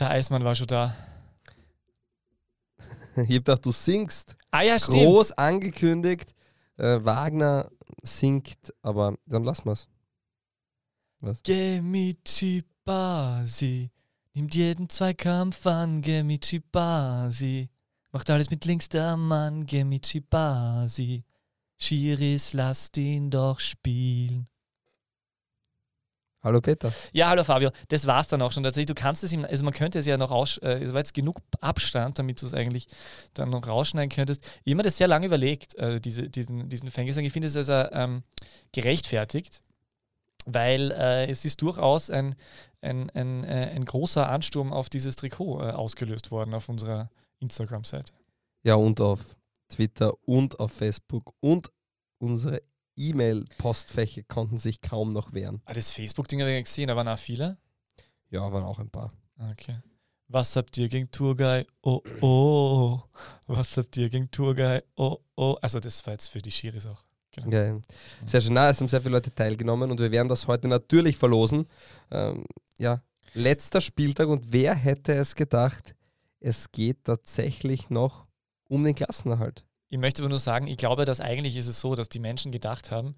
der Eismann war schon da. Ich hab gedacht, du singst. Ah ja, stimmt. Groß angekündigt. Äh, Wagner singt, aber dann lassen wir's. Gemichi Basi. Nimmt jeden Zweikampf an, Gemichi Basi. Macht alles mit links der Mann, Gemichi Basi. Schiris, lasst ihn doch spielen. Hallo Peter. Ja, hallo Fabio. Das war's dann auch schon. Tatsächlich, du kannst es ihm, also man könnte es ja noch aus, äh, es war jetzt genug Abstand, damit du es eigentlich dann noch rausschneiden könntest. Ich habe mir das sehr lange überlegt, äh, diese, diesen, diesen Fangesang. Ich finde es also ähm, gerechtfertigt, weil äh, es ist durchaus ein, ein, ein, äh, ein großer Ansturm auf dieses Trikot äh, ausgelöst worden auf unserer Instagram-Seite. Ja, und auf Twitter und auf Facebook und unsere E-Mail-Postfächer konnten sich kaum noch wehren. Ah, das Facebook-Ding habe ich gesehen, da waren auch viele. Ja, waren auch ein paar. Okay. Was habt ihr gegen Tourguy? Oh, oh. Was habt ihr gegen Tourguy? Oh, oh. Also, das war jetzt für die Schiris auch. Genau. Geil. Sehr schön. Na, es haben sehr viele Leute teilgenommen und wir werden das heute natürlich verlosen. Ähm, ja, letzter Spieltag und wer hätte es gedacht, es geht tatsächlich noch um den Klassenerhalt. Ich möchte aber nur sagen, ich glaube, dass eigentlich ist es so, dass die Menschen gedacht haben,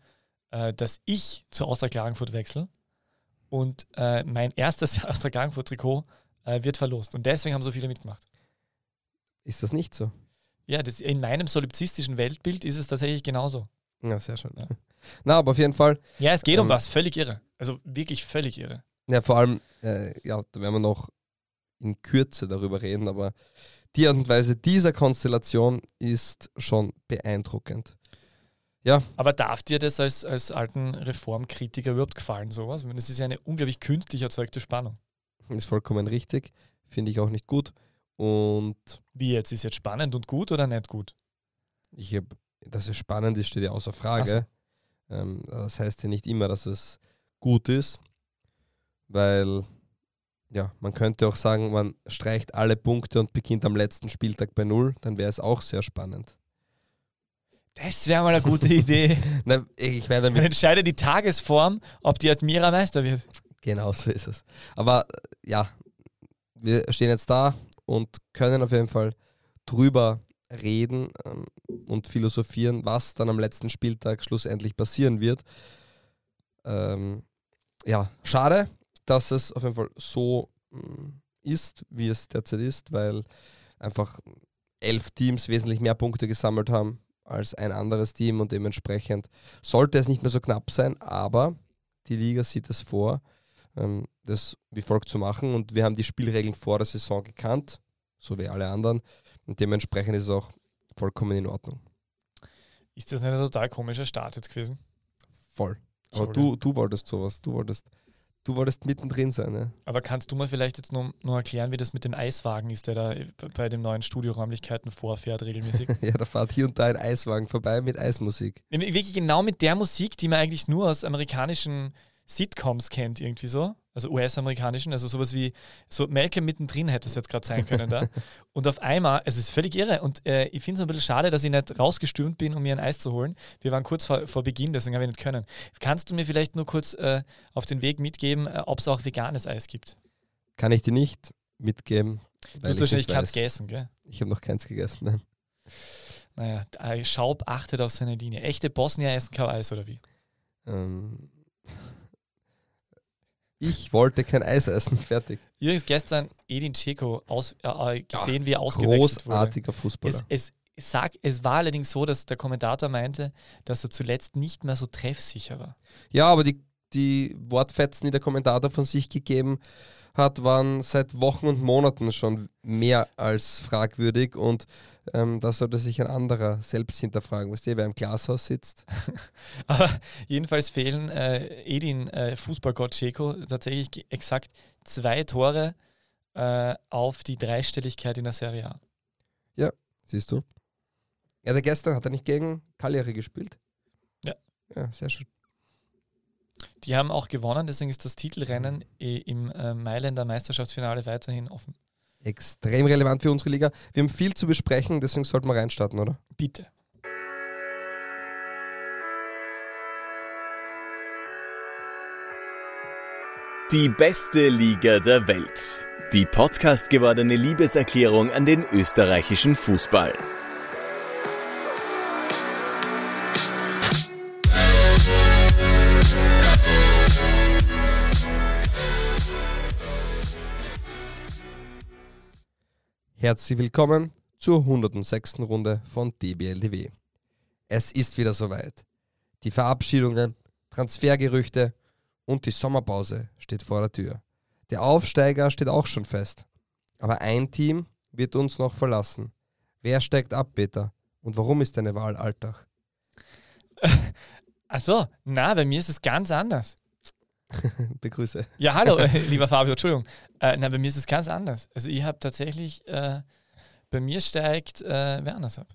äh, dass ich zu Austria Klagenfurt wechsle und äh, mein erstes Austria Klagenfurt-Trikot äh, wird verlost. Und deswegen haben so viele mitgemacht. Ist das nicht so? Ja, das, in meinem solipsistischen Weltbild ist es tatsächlich genauso. Ja, sehr schön. Ja. Na, aber auf jeden Fall, Ja, es geht um Ähm, was, völlig irre. Also wirklich völlig irre. ja, vor allem, äh, ja, da werden wir noch in Kürze darüber reden, aber die Art und Weise dieser Konstellation ist schon beeindruckend. Aber darf dir das als, als alten Reformkritiker überhaupt gefallen, sowas? Ich meine, Das ist ja eine unglaublich künstlich erzeugte Spannung. Ist vollkommen richtig, finde ich auch nicht gut. Und Wie jetzt? Ist jetzt spannend und gut oder nicht gut? ich habe, dass es spannend ist, steht ja außer Frage. Ähm, das heißt ja nicht immer, dass es gut ist, weil ja, man könnte auch sagen, man streicht alle Punkte und beginnt am letzten Spieltag bei Null, dann wäre es auch sehr spannend. Das wäre mal eine gute Idee. Na, ich meine Dann damit, entscheidet die Tagesform, ob die Admira Meister wird. genau so ist es. Aber äh, ja, wir stehen jetzt da und können auf jeden Fall drüber reden ähm, und philosophieren, was dann am letzten Spieltag schlussendlich passieren wird. Ähm, ja, schade, dass es auf jeden Fall so mm, ist, wie es derzeit ist, weil einfach elf Teams wesentlich mehr Punkte gesammelt haben als ein anderes Team und dementsprechend sollte es nicht mehr so knapp sein, aber die Liga sieht es vor, ähm, das wie folgt zu machen und wir haben die Spielregeln vor der Saison gekannt, so wie alle anderen und dementsprechend ist es auch vollkommen in Ordnung. Ist das nicht ein total komischer Start jetzt gewesen? Voll. Aber Sorry. du, du wolltest sowas, du wolltest, du wolltest mittendrin sein, ne? Aber kannst du mal vielleicht jetzt nur, nur erklären, wie das mit dem Eiswagen ist, der da bei den neuen Studioräumlichkeiten vorfährt regelmäßig? Ja, da fährt hier und da ein Eiswagen vorbei mit Eismusik. Wirklich genau mit der Musik, die man eigentlich nur aus amerikanischen Sitcoms kennt, irgendwie so. Also US-amerikanischen, also sowas wie, so Malcolm mittendrin hätte es jetzt gerade sein können da. Und auf einmal, also es ist völlig irre. Und äh, ich finde es ein bisschen schade, dass ich nicht rausgestürmt bin, um mir ein Eis zu holen. Wir waren kurz vor, vor Beginn, deswegen habe ich nicht können. Kannst du mir vielleicht nur kurz äh, auf den Weg mitgeben, äh, ob es auch veganes Eis gibt? Kann ich dir nicht mitgeben. Du hast ich wahrscheinlich keins gegessen, gell? Ich habe noch keins gegessen. Nein. Naja, Schaub achtet auf seine Linie. Echte Bosnier essen kein Eis, oder wie? Ähm, ich wollte kein Eis essen. Fertig. Übrigens gestern Edin Dzeko aus, äh, äh, gesehen, wie er ausgewechselt wurde. Großartiger Fußballer. Es, es, es, sag, es war allerdings so, dass der Kommentator meinte, dass er zuletzt nicht mehr so treffsicher war. Ja, aber die, die Wortfetzen, die der Kommentator von sich gegeben hat, waren seit Wochen und Monaten schon mehr als fragwürdig und ähm, da sollte sich ein anderer selbst hinterfragen. Weißt du, wer im Glashaus sitzt? Aber jedenfalls fehlen äh, Edin, äh, Fußballgott Dzeko, tatsächlich exakt zwei Tore äh, auf die Dreistelligkeit in der Serie A. Siehst du? Ja, der gestern hat er nicht gegen Cagliari gespielt. Ja. Ja, sehr schön. Die haben auch gewonnen, deswegen ist das Titelrennen eh im äh, Mailänder Meisterschaftsfinale weiterhin offen. Extrem relevant für unsere Liga. Wir haben viel zu besprechen, deswegen sollten wir reinstarten, oder? Bitte. Die beste Liga der Welt. Die Podcast gewordene Liebeserklärung an den österreichischen Fußball. Herzlich willkommen zur 106. Runde von DBLDW. Es ist wieder soweit. Die Verabschiedungen, Transfergerüchte und die Sommerpause steht vor der Tür. Der Aufsteiger steht auch schon fest. Aber ein Team wird uns noch verlassen. Wer steigt ab, Peter? Und warum ist deine Wahl Alltag? Achso, na, bei mir ist es ganz anders. Begrüße. Ja, hallo, äh, lieber Fabio, Entschuldigung. Äh, na, bei mir ist es ganz anders. Also ich habe tatsächlich, äh, bei mir steigt äh, wer anders ab.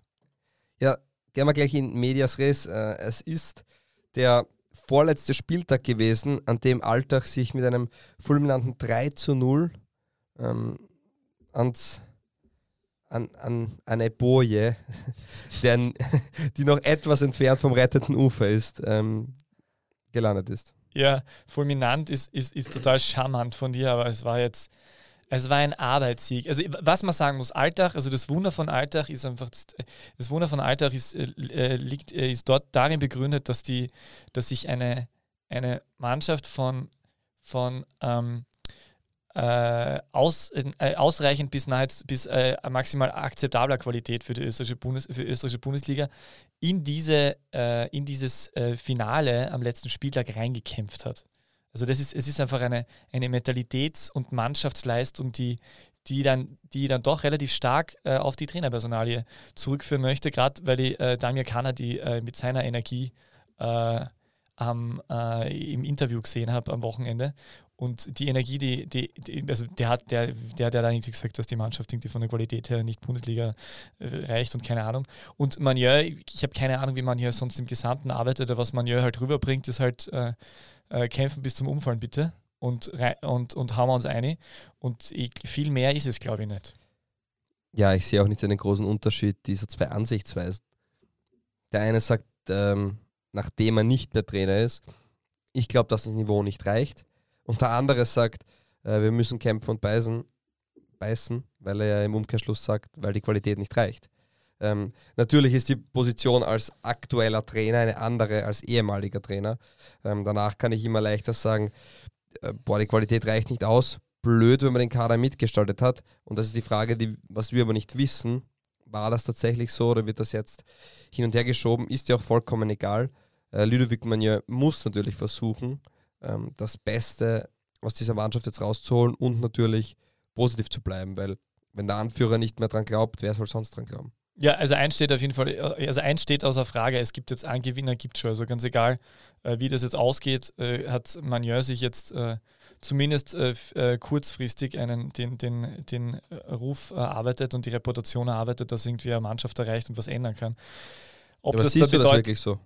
Ja, gehen wir gleich in Medias Res. Äh, es ist der vorletzte Spieltag gewesen, an dem Alltag sich mit einem fulminanten 3 zu 0 ähm, ans, an, an eine Boje, deren, die noch etwas entfernt vom retteten Ufer ist, ähm, gelandet ist. Ja, fulminant ist, ist, ist total charmant von dir, aber es war jetzt, es war ein Arbeitssieg. Also was man sagen muss, Alltag, also das Wunder von Alltag ist einfach, das Wunder von Alltag ist, äh, liegt, äh, ist dort darin begründet, dass die, dass sich eine, eine Mannschaft von, von ähm, äh, aus, äh, ausreichend bis, nahe, bis äh, maximal akzeptabler Qualität für die österreichische, Bundes, für österreichische Bundesliga in, diese, äh, in dieses äh, Finale am letzten Spieltag reingekämpft hat. Also das ist, es ist einfach eine, eine Mentalitäts- und Mannschaftsleistung, die, die, dann, die dann doch relativ stark äh, auf die Trainerpersonalie zurückführen möchte, gerade weil die äh, Damir Kana die mit seiner Energie am, im Interview gesehen habe am Wochenende. Und die Energie, die, die, die, also der hat, der, der, der hat irgendwie gesagt, dass die Mannschaft irgendwie von der Qualität her nicht Bundesliga äh, reicht und keine Ahnung. Und Manier, ich habe keine Ahnung, wie man hier sonst im Gesamten arbeitet, aber was Manier halt rüberbringt, ist halt äh, äh, kämpfen bis zum Umfallen bitte und, und, und haben wir uns eine. Und ich, viel mehr ist es, glaube ich, nicht. Ja, ich sehe auch nicht einen großen Unterschied dieser zwei Ansichtsweisen. Der eine sagt, ähm, nachdem er nicht mehr Trainer ist, ich glaube, dass das Niveau nicht reicht. Und der andere sagt, äh, wir müssen kämpfen und beißen, beißen, weil er ja im Umkehrschluss sagt, weil die Qualität nicht reicht. Ähm, natürlich ist die Position als aktueller Trainer eine andere als ehemaliger Trainer. Ähm, danach kann ich immer leichter sagen, äh, boah, die Qualität reicht nicht aus. Blöd, wenn man den Kader mitgestaltet hat. Und das ist die Frage, die, was wir aber nicht wissen. War das tatsächlich so oder wird das jetzt hin und her geschoben? Ist ja auch vollkommen egal. Äh, Ludovic Magnier muss natürlich versuchen, ähm, das Beste aus dieser Mannschaft jetzt rauszuholen und natürlich positiv zu bleiben, weil wenn der Anführer nicht mehr dran glaubt, wer soll sonst dran glauben? Ja, also eins steht auf jeden Fall, also eins steht außer Frage, es gibt jetzt einen Gewinner, gibt schon. Also ganz egal, äh, wie das jetzt ausgeht, äh, hat Manier sich jetzt äh, zumindest äh, äh, kurzfristig einen, den, den, den Ruf erarbeitet und die Reputation erarbeitet, dass irgendwie eine Mannschaft erreicht und was ändern kann. Ob ja, das siehst da du das wirklich so?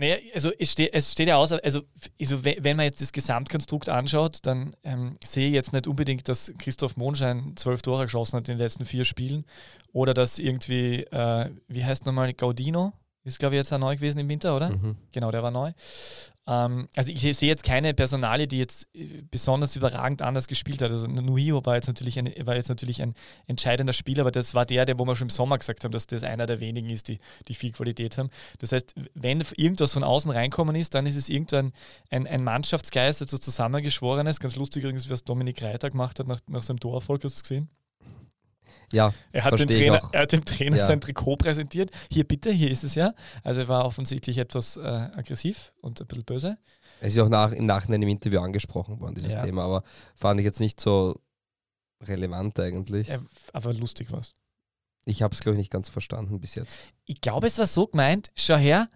Naja, also es, ste es steht ja aus, also, also wenn man jetzt das Gesamtkonstrukt anschaut, dann ähm, sehe ich jetzt nicht unbedingt, dass Christoph Monschein zwölf Tore geschossen hat in den letzten vier Spielen oder dass irgendwie, äh, wie heißt nochmal, Gaudino, ist glaube ich jetzt auch neu gewesen im Winter, oder? Mhm. Genau, der war neu. Ähm, also ich sehe jetzt keine Personale, die jetzt äh, besonders überragend anders gespielt hat. Also Nuio war jetzt natürlich ein, war jetzt natürlich ein entscheidender Spieler, aber das war der, der, wo wir schon im Sommer gesagt haben, dass das einer der wenigen ist, die, die viel Qualität haben. Das heißt, wenn irgendwas von außen reinkommen ist, dann ist es irgendwann ein, ein Mannschaftsgeist, also zusammengeschworenes. Ganz lustig übrigens, was Dominik Reiter gemacht hat nach, nach seinem Torerfolg, hast du gesehen? Ja, er hat, dem Trainer, er hat dem Trainer ja. sein Trikot präsentiert. Hier bitte, hier ist es ja. Also er war offensichtlich etwas äh, aggressiv und ein bisschen böse. Es ist auch nach, im Nachhinein im Interview angesprochen worden, dieses ja. Thema, aber fand ich jetzt nicht so relevant eigentlich. Ja, aber lustig war es. Ich habe es, glaube ich, nicht ganz verstanden bis jetzt. Ich glaube, es war so gemeint, schau her,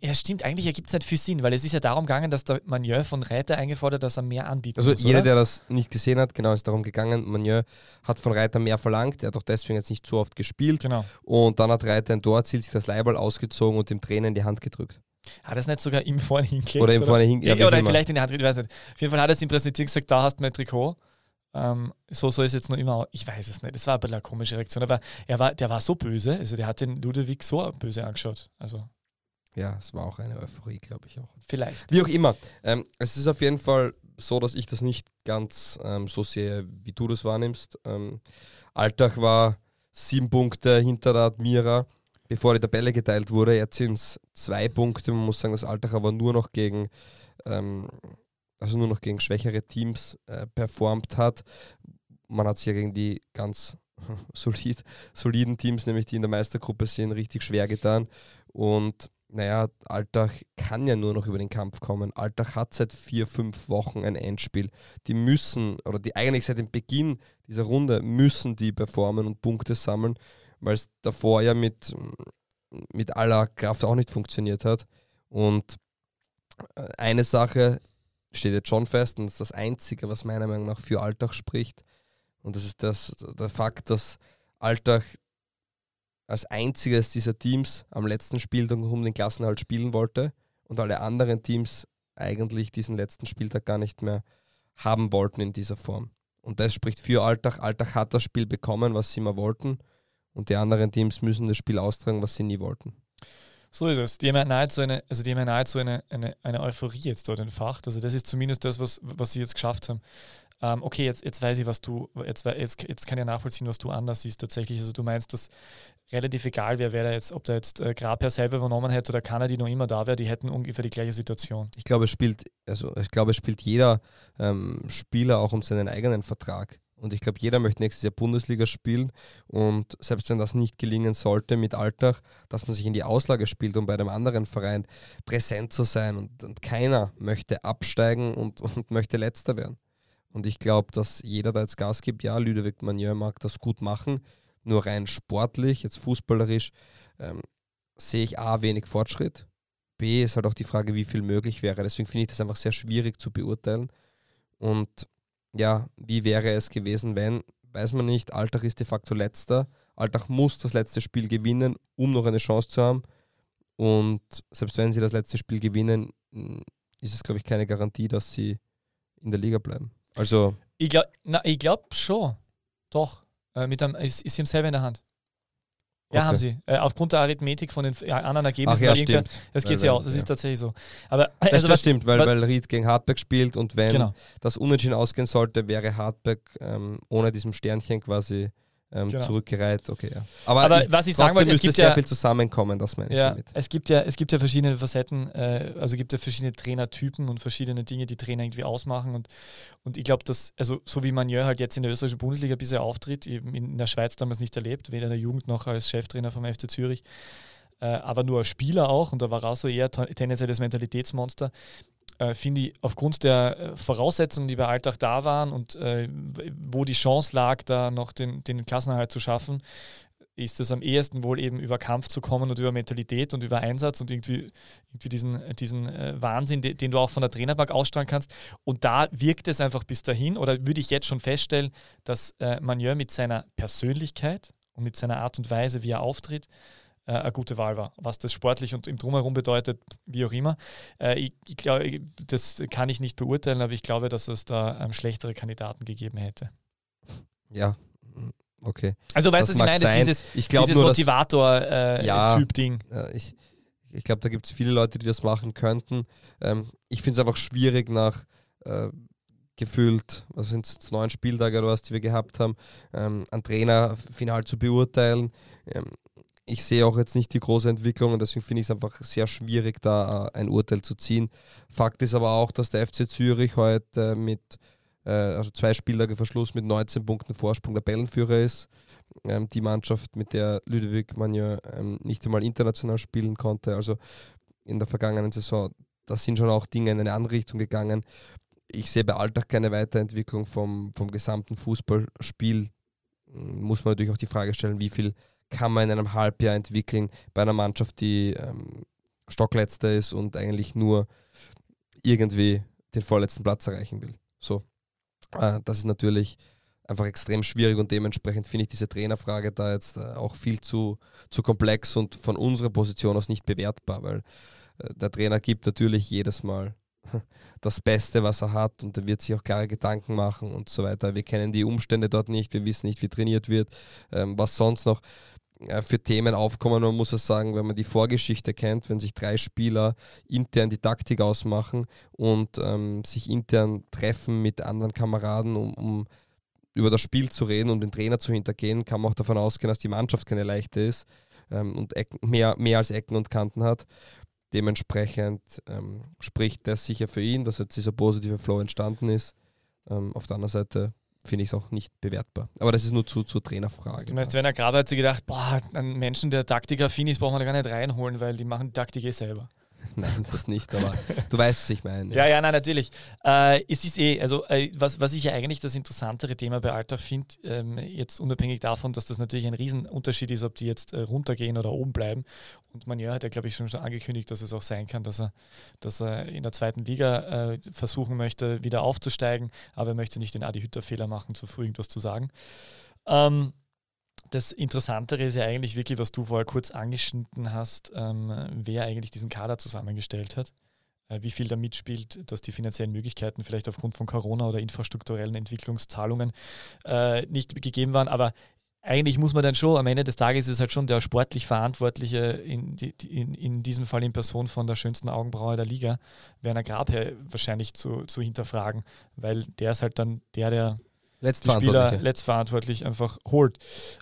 ja, stimmt, eigentlich ergibt es nicht viel Sinn, weil es ist ja darum gegangen, dass der Manieu von Reiter eingefordert, dass er mehr anbietet. Also muss, jeder, oder? der das nicht gesehen hat, genau, ist darum gegangen. Manieu hat von Reiter mehr verlangt, er hat auch deswegen jetzt nicht so oft gespielt. Genau. Und dann hat Reiter ein Tor erzielt, sich das Leiberl ausgezogen und dem Trainer in die Hand gedrückt. Hat er es nicht sogar ihm vorne hingeklebt? Oder ihm vorne hingeklebt. Ja, oder immer. vielleicht in die Hand, ich weiß nicht. Auf jeden Fall hat er es ihm präsentiert gesagt, da hast du mein Trikot. Ähm, so soll es jetzt noch immer, ich weiß es nicht. Das war ein bisschen eine komische Reaktion, aber er war, der war so böse, also der hat den Ludwig so böse angeschaut. Also ja, es war auch eine Euphorie, glaube ich auch. Vielleicht. Wie auch immer. Ähm, es ist auf jeden Fall so, dass ich das nicht ganz ähm, so sehe, wie du das wahrnimmst. Ähm, Alltag war sieben Punkte hinter der Admira, bevor die Tabelle geteilt wurde. Jetzt sind es zwei Punkte. Man muss sagen, das Alltag aber nur noch gegen, ähm, also nur noch gegen schwächere Teams äh, performt hat. Man hat sich ja gegen die ganz solid, soliden Teams, nämlich die in der Meistergruppe sind, richtig schwer getan. Und naja, Alltag kann ja nur noch über den Kampf kommen. Alltag hat seit vier, fünf Wochen ein Endspiel. Die müssen, oder die eigentlich seit dem Beginn dieser Runde müssen die performen und Punkte sammeln, weil es davor ja mit, mit aller Kraft auch nicht funktioniert hat. Und äh, eine Sache steht jetzt schon fest und das ist das Einzige, was meiner Meinung nach für Alltag spricht. Und das ist das, der Fakt, dass Alltag als einziges dieser Teams am letzten Spieltag um den Klassenhalt spielen wollte und alle anderen Teams eigentlich diesen letzten Spieltag gar nicht mehr haben wollten in dieser Form. Und das spricht für Alltag. Alltag hat das Spiel bekommen, was sie immer wollten. Und die anderen Teams müssen das Spiel austragen, was sie nie wollten. So ist es. Die haben ja nahezu eine, also die haben ja nahezu eine, eine, eine Euphorie jetzt dort entfacht. Also das ist zumindest das, was, was sie jetzt geschafft haben ähm, okay, jetzt, jetzt weiß ich, was du, jetzt, jetzt, jetzt kann ich nachvollziehen, was du anders siehst tatsächlich. Also du meinst, dass relativ egal wäre, wer da jetzt, ob da jetzt äh, Grabherr selber übernommen hätte oder die noch immer da wäre, die hätten ungefähr die gleiche Situation. Ich glaube, es spielt, also ich glaube, es spielt jeder ähm, Spieler auch um seinen eigenen Vertrag. Und ich glaube, jeder möchte nächstes Jahr Bundesliga spielen. Und selbst wenn das nicht gelingen sollte mit Alltag, dass man sich in die Auslage spielt, um bei einem anderen Verein präsent zu sein. Und, und keiner möchte absteigen und, und möchte letzter werden. Und ich glaube, dass jeder da jetzt Gas gibt. Ja, Ludovic Manier mag das gut machen. Nur rein sportlich, jetzt fußballerisch, ähm, sehe ich A, wenig Fortschritt. B, ist halt auch die Frage, wie viel möglich wäre. Deswegen finde ich das einfach sehr schwierig zu beurteilen. Und ja, wie wäre es gewesen, wenn, weiß man nicht, Alltag ist de facto letzter. Alltag muss das letzte Spiel gewinnen, um noch eine Chance zu haben. Und selbst wenn sie das letzte Spiel gewinnen, ist es, glaube ich, keine Garantie, dass sie in der Liga bleiben. Also. Ich glaube glaub schon. Doch. Äh, mit einem, ist, ist ihm selber in der Hand. Ja, okay. haben sie. Äh, aufgrund der Arithmetik von den anderen Ergebnissen. Ach, ja, stimmt. Das geht ja aus. Das ja. ist tatsächlich so. Aber, also das, das stimmt, weil, weil Ried gegen Hartberg spielt und wenn genau. das unentschieden ausgehen sollte, wäre Hartberg ähm, ohne diesem Sternchen quasi ähm, genau. zurückgereiht. Okay, ja. Aber, Aber ich, was ich sagen wollte, es gibt sehr ja, viel zusammenkommen, das meine ich ja, damit. Es gibt ja, es gibt ja verschiedene Facetten, äh, also gibt ja verschiedene Trainertypen und verschiedene Dinge, die Trainer irgendwie ausmachen. Und, und ich glaube, dass, also so wie Manier halt jetzt in der österreichischen Bundesliga bisher auftritt, eben in der Schweiz damals nicht erlebt, weder in der Jugend noch als Cheftrainer vom FC Zürich, äh, aber nur als Spieler auch, und da war auch so eher tendenziell das Mentalitätsmonster, äh, finde ich, aufgrund der äh, Voraussetzungen, die bei Alltag da waren und äh, wo die Chance lag, da noch den, den Klassenerhalt zu schaffen, ist es am ehesten wohl eben über Kampf zu kommen und über Mentalität und über Einsatz und irgendwie, irgendwie diesen, diesen äh, Wahnsinn, den, den, du auch von der Trainerbank ausstrahlen kannst. Und da wirkt es einfach bis dahin, oder würde ich jetzt schon feststellen, dass äh, Manier mit seiner Persönlichkeit und mit seiner Art und Weise, wie er auftritt, äh, eine gute Wahl war. Was das sportlich und im Drumherum bedeutet, wie auch immer. Äh, ich, ich glaube, das kann ich nicht beurteilen, aber ich glaube, dass es da ähm, schlechtere Kandidaten gegeben hätte. Ja, okay. Also du weißt, das was ich meine, sein. dieses, ich dieses Motivator-Typ-Ding. Äh, ja, ich ich glaube, da gibt es viele Leute, die das machen könnten. Ähm, ich finde es einfach schwierig nach äh, gefühlt, was sind es, neun Spieltage oder was, die wir gehabt haben, ähm, einen Trainer final zu beurteilen. Ähm, ich sehe auch jetzt nicht die große Entwicklung und deswegen finde ich es einfach sehr schwierig, da äh, ein Urteil zu ziehen. Fakt ist aber auch, dass der FC Zürich heute mit äh, also zwei Spieltage Verschluss mit 19 Punkten Vorsprung der Bellenführer ist. Ähm, die Mannschaft, mit der Ludovic Magnon ähm, nicht einmal international spielen konnte, also in der vergangenen Saison, da sind schon auch Dinge in eine andere Richtung gegangen. Ich sehe bei Alltag keine Weiterentwicklung vom, vom gesamten Fußballspiel. Muss man natürlich auch die Frage stellen, wie viel kann man in einem Halbjahr entwickeln bei einer Mannschaft, die ähm, Stockletzter ist und eigentlich nur irgendwie den vorletzten Platz erreichen will. So, äh, das ist natürlich einfach extrem schwierig und dementsprechend finde ich diese Trainerfrage da jetzt äh, auch viel zu, zu komplex und von unserer Position aus nicht bewertbar, weil äh, der Trainer gibt natürlich jedes Mal das Beste, was er hat und er wird sich auch klare Gedanken machen und so weiter. Wir kennen die Umstände dort nicht, wir wissen nicht, wie trainiert wird, ähm, was sonst noch für Themen aufkommen. Man muss es sagen, wenn man die Vorgeschichte kennt, wenn sich drei Spieler intern die Taktik ausmachen und ähm, sich intern treffen mit anderen Kameraden, um, um über das Spiel zu reden und den Trainer zu hintergehen, kann man auch davon ausgehen, dass die Mannschaft keine leichte ist ähm, und Ecken, mehr, mehr als Ecken und Kanten hat. Dementsprechend ähm, spricht das sicher für ihn, dass jetzt dieser positive Flow entstanden ist. Ähm, auf der anderen Seite finde ich es auch nicht bewertbar. Aber das ist nur zu, zur Trainerfrage. Du meinst, wenn er Graber hat sich gedacht, boah, einen Menschen, der Taktiker-affin ist, braucht man da gar nicht reinholen, weil die machen die Taktik eh selber. Nein, das nicht, aber du weißt, was ich meine. Ja, ja, nein, natürlich. Äh, es ist eh, also äh, was, was ich ja eigentlich das interessantere Thema bei Alltag finde, ähm, jetzt unabhängig davon, dass das natürlich ein Riesenunterschied ist, ob die jetzt äh, runtergehen oder oben bleiben. Und Manier hat ja, glaube ich, schon, schon angekündigt, dass es auch sein kann, dass er, dass er in der zweiten Liga äh, versuchen möchte, wieder aufzusteigen, aber er möchte nicht den Adi Hütter-Fehler machen, zu früh irgendwas zu sagen. Ähm, das Interessantere ist ja eigentlich wirklich, was du vorher kurz angeschnitten hast, ähm, wer eigentlich diesen Kader zusammengestellt hat, äh, wie viel da mitspielt, dass die finanziellen Möglichkeiten vielleicht aufgrund von Corona oder infrastrukturellen Entwicklungszahlungen äh, nicht gegeben waren. Aber eigentlich muss man dann schon, am Ende des Tages ist es halt schon der sportlich Verantwortliche, in, in, in diesem Fall in Person von der schönsten Augenbraue der Liga, Werner Grabherr wahrscheinlich zu, zu hinterfragen, weil der ist halt dann der, der Spieler letztverantwortlich einfach holt.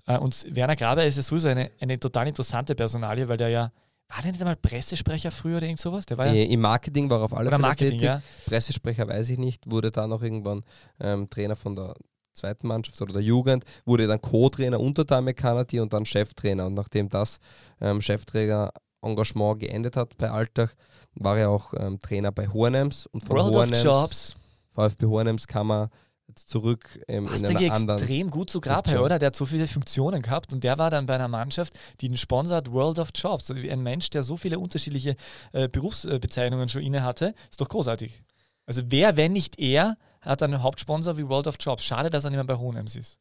Äh, und Werner Graber ist ja sowieso eine, eine total interessante Personalie, weil der ja war der nicht einmal Pressesprecher früher oder irgend sowas? Der war ja äh, Im Marketing war er auf alle Fälle Marketing, tätig. Ja. Pressesprecher weiß ich nicht, wurde dann auch irgendwann ähm, Trainer von der zweiten Mannschaft oder der Jugend, wurde dann Co-Trainer unter Dame Kanadi und dann Cheftrainer. Und nachdem das ähm, Chefträger-Engagement geendet hat bei Alltag, war er auch ähm, Trainer bei Hohenems und von World Jobs. VfB Hohenems kam er zurück ähm, Passt in einer anderen extrem gut zu Grabher, oder? Der hat so viele Funktionen gehabt und der war dann bei einer Mannschaft, die den sponsert World of Jobs. Ein Mensch, der so viele unterschiedliche äh, Berufsbezeichnungen schon inne hatte, ist doch großartig. Also wer, wenn nicht er, hat einen Hauptsponsor wie World of Jobs. Schade, dass er nicht mehr bei Hohenems ist.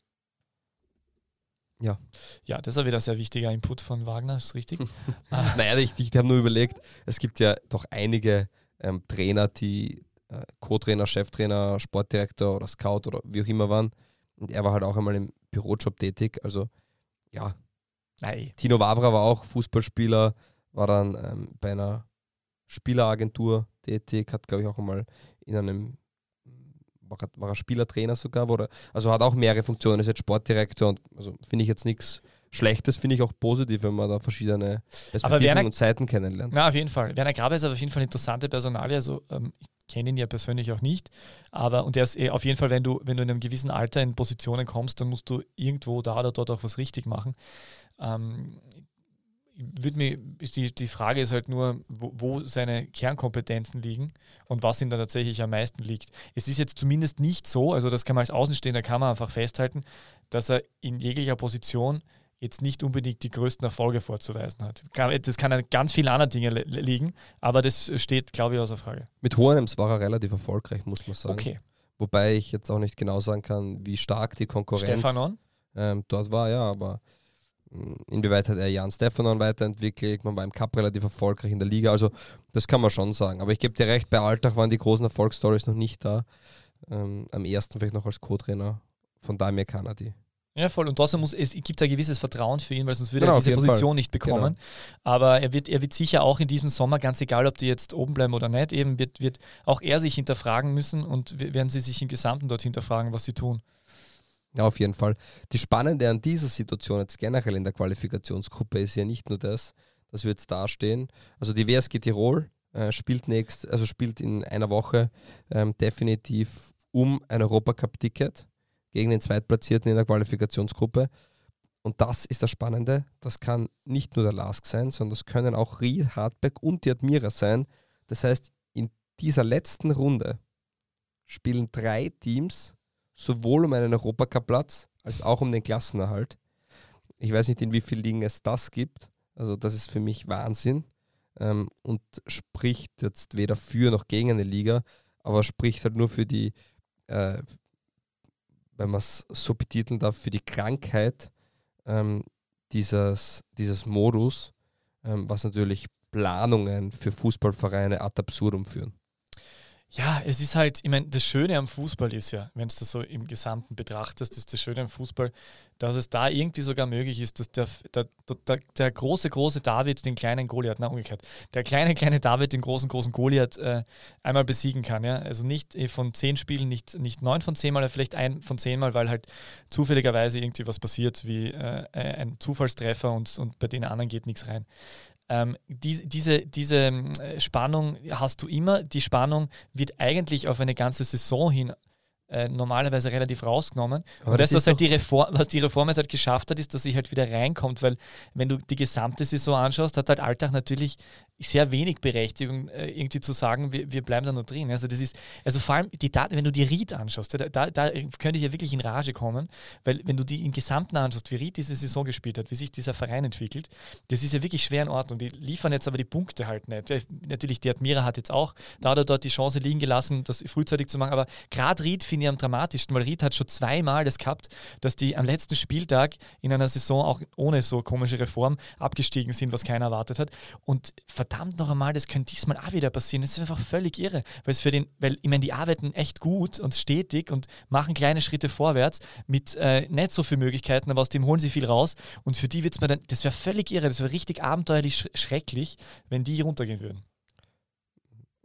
Ja. Ja, das ist wieder sehr wichtiger Input von Wagner, ist richtig? naja, ich, ich habe nur überlegt, es gibt ja doch einige ähm, Trainer, die Co-Trainer, Cheftrainer, Sportdirektor oder Scout oder wie auch immer waren. Und er war halt auch einmal im Bürojob tätig. Also ja. Nein. Tino Wavra war auch Fußballspieler, war dann ähm, bei einer Spieleragentur tätig, hat glaube ich auch einmal in einem war, war er Spielertrainer sogar, wurde, also hat auch mehrere Funktionen, ist jetzt Sportdirektor und also finde ich jetzt nichts Schlechtes, finde ich auch positiv, wenn man da verschiedene Perspektiven Werner, und Seiten kennenlernt. Ja, auf jeden Fall. Werner Grabe ist auf jeden Fall eine interessante Personalie, also ähm, ich kenne ihn ja persönlich auch nicht, aber und er ist eh auf jeden Fall, wenn du, wenn du in einem gewissen Alter in Positionen kommst, dann musst du irgendwo da oder dort auch was richtig machen. Ähm, würde mir, die, die Frage ist halt nur, wo, wo, seine Kernkompetenzen liegen und was ihm da tatsächlich am meisten liegt. Es ist jetzt zumindest nicht so, also das kann man als Außenstehender kann man einfach festhalten, dass er in jeglicher Position jetzt nicht unbedingt die größten Erfolge vorzuweisen hat. Das kann an ganz vielen anderen Dingen liegen, aber das steht, glaube ich, außer Frage. Mit Hohenems war er relativ erfolgreich, muss man sagen. Okay. Wobei ich jetzt auch nicht genau sagen kann, wie stark die Konkurrenz ähm, dort war, ja, aber mm, inwieweit hat er Jan Stefanon weiterentwickelt, man war im Cup relativ erfolgreich in der Liga, also das kann man schon sagen. Aber ich gebe dir recht, bei Alltag waren die großen Erfolgsstories noch nicht da. Ähm, am ersten vielleicht noch als Co-Trainer von Damir Kanadi. Ja, voll. Und trotzdem muss es gibt ein gewisses Vertrauen für ihn, weil sonst würde genau, er diese Position Fall. nicht bekommen. Genau. Aber er wird, er wird sicher auch in diesem Sommer, ganz egal, ob die jetzt oben bleiben oder nicht, eben wird, wird auch er sich hinterfragen müssen und werden sie sich im Gesamten dort hinterfragen, was sie tun. Ja, auf jeden Fall. Die Spannende an dieser Situation jetzt generell in der Qualifikationsgruppe ist ja nicht nur das, dass wir jetzt dastehen. Also die WSG Tirol äh, spielt nächst, also spielt in einer Woche ähm, definitiv um ein Europacup-Ticket gegen den Zweitplatzierten in der Qualifikationsgruppe. Und das ist das Spannende. Das kann nicht nur der Lask sein, sondern das können auch Ried, Hartberg und die Admira sein. Das heißt, in dieser letzten Runde spielen drei Teams sowohl um einen Europacup-Platz als auch um den Klassenerhalt. Ich weiß nicht, in wie vielen Ligen es das gibt. Also das ist für mich Wahnsinn ähm, und spricht jetzt weder für noch gegen eine Liga, aber spricht halt nur für die, äh, wenn man es so betiteln darf, für die Krankheit ähm, dieses, dieses Modus, ähm, was natürlich Planungen für Fußballvereine ad absurdum führen. Ja, es ist halt, ich meine, das Schöne am Fußball ist ja, wenn du das so im Gesamten betrachtest, ist das Schöne am Fußball, dass es da irgendwie sogar möglich ist, dass der, der, der, der große, große David den kleinen Goliath, na umgekehrt, der kleine, kleine David den großen, großen Goliath äh, einmal besiegen kann. Ja? Also nicht äh, von zehn Spielen, nicht, nicht neun von zehn Mal, aber vielleicht ein von zehn Mal, weil halt zufälligerweise irgendwie was passiert, wie äh, ein Zufallstreffer und, und bei den anderen geht nichts rein. Ähm, die, diese, diese äh, Spannung hast du immer. Die Spannung wird eigentlich auf eine ganze Saison hin äh, normalerweise relativ rausgenommen. Aber und das, das was, halt die Reform, was die Reform jetzt halt geschafft hat, ist, dass sie halt wieder reinkommt, weil wenn du die gesamte Saison anschaust, hat halt Alltag natürlich sehr wenig Berechtigung, äh, irgendwie zu sagen, wir, wir bleiben da nur drin. Also das ist, also vor allem die Daten, wenn du die Ried anschaust, da, da, da könnte ich ja wirklich in Rage kommen, weil wenn du die im Gesamten anschaust, wie Ried diese Saison gespielt hat, wie sich dieser Verein entwickelt, das ist ja wirklich schwer in Ordnung. Die liefern jetzt aber die Punkte halt nicht. Natürlich, die Admira hat jetzt auch da oder dort die Chance liegen gelassen, das frühzeitig zu machen, aber gerade Ried finde ich am dramatischsten, weil Ried hat schon zweimal das gehabt, dass die am letzten Spieltag in einer Saison auch ohne so komische Reform abgestiegen sind, was keiner erwartet hat. Und verdammt noch einmal, das könnte diesmal auch wieder passieren. Das ist einfach völlig irre, weil es für den, weil ich meine, die arbeiten echt gut und stetig und machen kleine Schritte vorwärts mit äh, nicht so vielen Möglichkeiten, aber aus dem holen sie viel raus. Und für die wird es mir dann, das wäre völlig irre, das wäre richtig abenteuerlich sch schrecklich, wenn die runtergehen würden.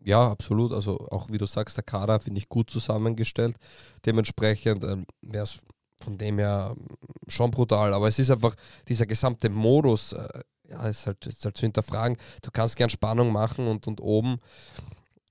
Ja, absolut. Also auch wie du sagst, der Kader finde ich gut zusammengestellt. Dementsprechend ähm, wäre es von dem her schon brutal. Aber es ist einfach dieser gesamte Modus, äh, ja, ist halt, ist halt zu hinterfragen. Du kannst gern Spannung machen und, und oben,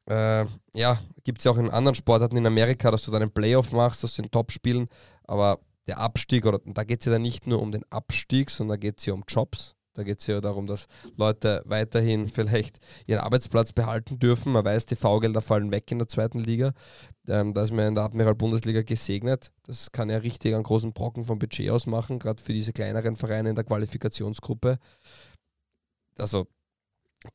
äh, ja, gibt es ja auch in anderen Sportarten in Amerika, dass du dann einen Playoff machst aus den Top-Spielen, aber der Abstieg, oder da geht es ja dann nicht nur um den Abstieg, sondern da geht es ja um Jobs. Da geht es ja darum, dass Leute weiterhin vielleicht ihren Arbeitsplatz behalten dürfen. Man weiß, die V-Gelder fallen weg in der zweiten Liga. Ähm, da ist man in der Admiral-Bundesliga gesegnet. Das kann ja richtig einen großen Brocken vom Budget aus machen, gerade für diese kleineren Vereine in der Qualifikationsgruppe. Also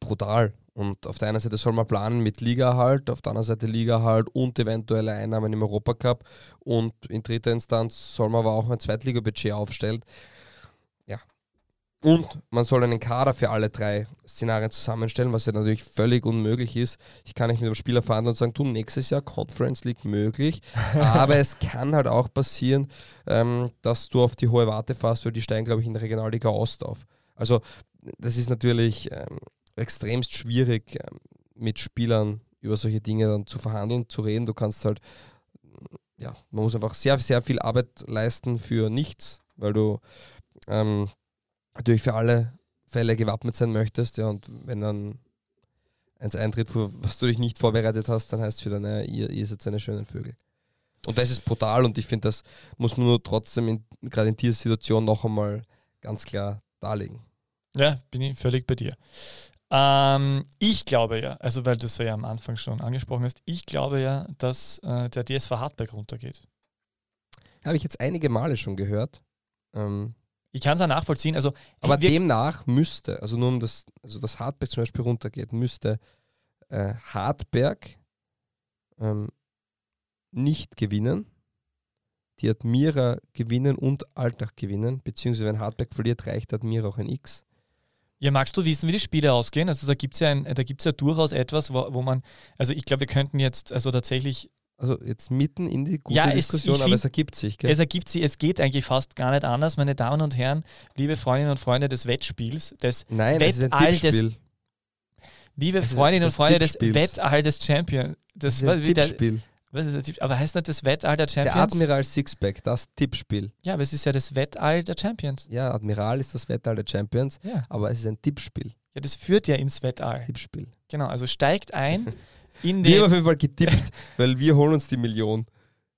brutal. Und auf der einen Seite soll man planen mit Ligaerhalt, auf der anderen Seite Ligaerhalt und eventuelle Einnahmen im Europacup. Und in dritter Instanz soll man aber auch ein Zweitliga-Budget aufstellen. Und man soll einen Kader für alle drei Szenarien zusammenstellen, was ja natürlich völlig unmöglich ist. Ich kann nicht mit dem Spieler verhandeln und sagen, du, nächstes Jahr Conference League möglich. Aber es kann halt auch passieren, ähm, dass du auf die hohe Warte fährst, weil die steigen, glaube ich, in der Regionalliga Ost auf. Also das ist natürlich ähm, extremst schwierig, ähm, mit Spielern über solche Dinge dann zu verhandeln, zu reden. Du kannst halt, ja, man muss einfach sehr, sehr viel Arbeit leisten für nichts, weil du ähm, natürlich für alle Fälle gewappnet sein möchtest, ja, und wenn dann eins eintritt, was du dich nicht vorbereitet hast, dann heißt es wieder, naja, ihr, ihr seid seine schönen Vögel. Und das ist brutal und ich finde, das muss man nur trotzdem gerade in dieser Situation noch einmal ganz klar darlegen. Ja, bin ich völlig bei dir. Ähm, ich glaube ja, also weil du es ja am Anfang schon angesprochen hast, ich glaube ja, dass äh, der DSV Hartberg runtergeht. Habe ich jetzt einige Male schon gehört. Ähm, ich kann es auch nachvollziehen. Also, aber demnach müsste, also nur um das, also das Hartberg zum Beispiel runtergeht, müsste äh, Hartberg ähm, nicht gewinnen, die Admira gewinnen und Alltag gewinnen, beziehungsweise wenn Hartberg verliert, reicht Admira auch ein X. Ja, magst du wissen, wie die Spiele ausgehen? Also da gibt es ja, ja durchaus etwas, wo, wo man, also ich glaube, wir könnten jetzt also tatsächlich also jetzt mitten in die gute ja, Diskussion, es, aber find, es ergibt sich. Gell? Es ergibt sich, es geht eigentlich fast gar nicht anders, meine Damen und Herren, liebe Freundinnen und Freunde des Wettspiels, des Nein, Wettall des Liebe Freundinnen und Freunde des Wettall des Champions. Das, das ist ein Tippspiel. Was ist das? Aber heißt nicht das Wettall der Champions? Der Admiral Sixpack, das Tippspiel. Ja, aber es ist ja das Wettall der Champions. Ja, Admiral ist das Wettall der Champions, ja. aber es ist ein Tippspiel. Ja, das führt ja ins Wettall. Tippspiel. Genau, also steigt ein in. Wir haben auf jeden Fall getippt, weil wir holen uns die Million.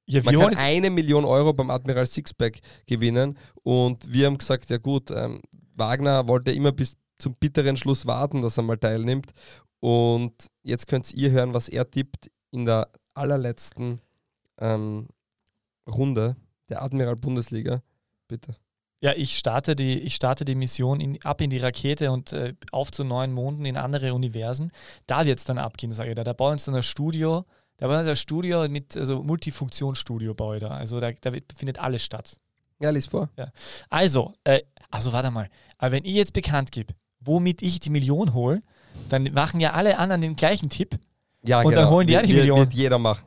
Ja, Man kann eine Million Euro beim Admiral Sixpack gewinnen und wir haben gesagt, ja gut, ähm, Wagner wollte immer bis zum bitteren Schluss warten, dass er mal teilnimmt und jetzt könnt ihr hören, was er tippt in der allerletzten ähm, Runde der Admiral Bundesliga. Bitte. Ja, ich starte die, ich starte die Mission in, ab in die Rakete und äh, auf zu neuen Monden in andere Universen. Da wird es dann abgehen, sage ich da. Da bauen wir dann ein Studio, da bauen wir ein Studio mit, also Multifunktionsstudio baue ich da. Also da, da findet alles statt. Ja, lies vor. Ja. Also, äh, also warte mal. Aber wenn ich jetzt bekannt gebe, womit ich die Million hole, dann machen ja alle anderen den gleichen Tipp Ja, Und dann holen die auch die Million. Wird jeder machen.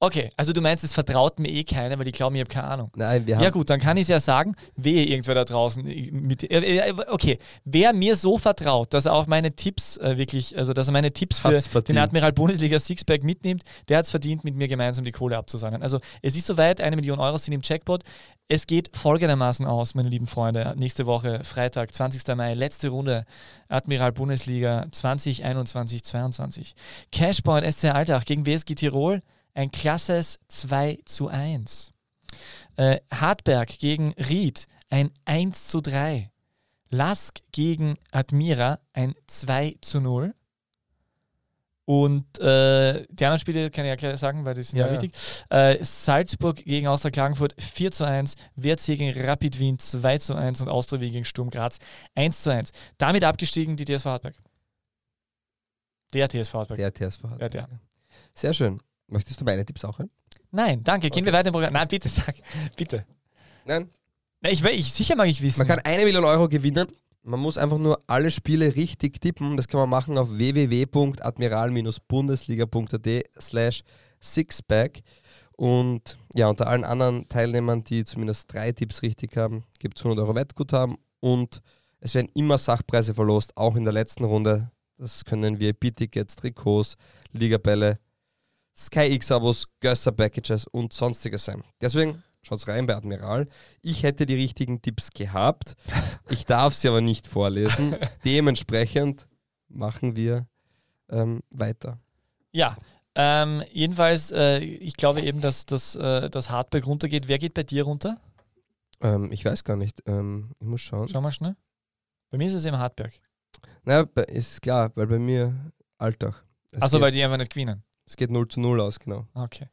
Okay, also du meinst, es vertraut mir eh keiner, weil die glauben, ich habe keine Ahnung. Nein, wir haben. Ja gut, dann kann ich es ja sagen, wehe irgendwer da draußen. Mit, äh, äh, okay, wer mir so vertraut, dass er auch meine Tipps äh, wirklich, also dass er meine Tipps für verdient. den Admiral Bundesliga Sixpack mitnimmt, der hat es verdient, mit mir gemeinsam die Kohle abzusahnen. Also es ist soweit, eine Million Euro sind im Jackpot. Es geht folgendermaßen aus, meine lieben Freunde. Nächste Woche, Freitag, 20. Mai, letzte Runde Admiral Bundesliga 2021-22. Cashpoint SC Altach gegen WSG Tirol, ein klasses 2 zu 1. Äh, Hartberg gegen Ried, ein 1 zu 3. Lask gegen Admira, ein 2 zu 0. Und äh, die anderen Spiele kann ich ja gleich sagen, weil die sind ja, Ja, wichtig. Äh, Salzburg gegen Austria Klagenfurt 4 zu 1, WRC gegen Rapid Wien 2 zu 1 und Austria Wien gegen Sturm Graz 1 zu 1. Damit abgestiegen die TSV Hartberg. Der TSV Hartberg. Der TSV hat. Ja, der. Sehr schön. Möchtest du meine Tipps auch hören? Nein, danke. Gehen wir weiter im Programm. Nein, bitte sag. Bitte. Nein. Na, ich, will- ich, sicher mag ich wissen. Man kann eine Million Euro gewinnen. Man muss einfach nur alle Spiele richtig tippen. Das kann man machen auf www.admiral-bundesliga.at slash sixpack. Und ja, unter allen anderen Teilnehmern, die zumindest drei Tipps richtig haben, gibt es 100 Euro Wettguthaben. Und es werden immer Sachpreise verlost, auch in der letzten Runde. Das können VIP-Tickets, Trikots, Ligabälle, Sky X-Abos, Gösser-Packages und sonstiges sein. Deswegen schaut's rein bei Admiral. Ich hätte die richtigen Tipps gehabt. Ich darf sie aber nicht vorlesen. Dementsprechend machen wir ähm, weiter. Ja, ähm, jedenfalls, äh, ich glaube eben, dass das äh, dass Hartberg runtergeht. Wer geht bei dir runter? Ähm, ich weiß gar nicht. Ähm, ich muss schauen. Schau mal schnell. Bei mir ist es eben Hartberg. Na, ist klar, weil bei mir Alltag. Es Achso, weil die einfach nicht gewinnen. Es geht 0 zu 0 aus, genau. Okay.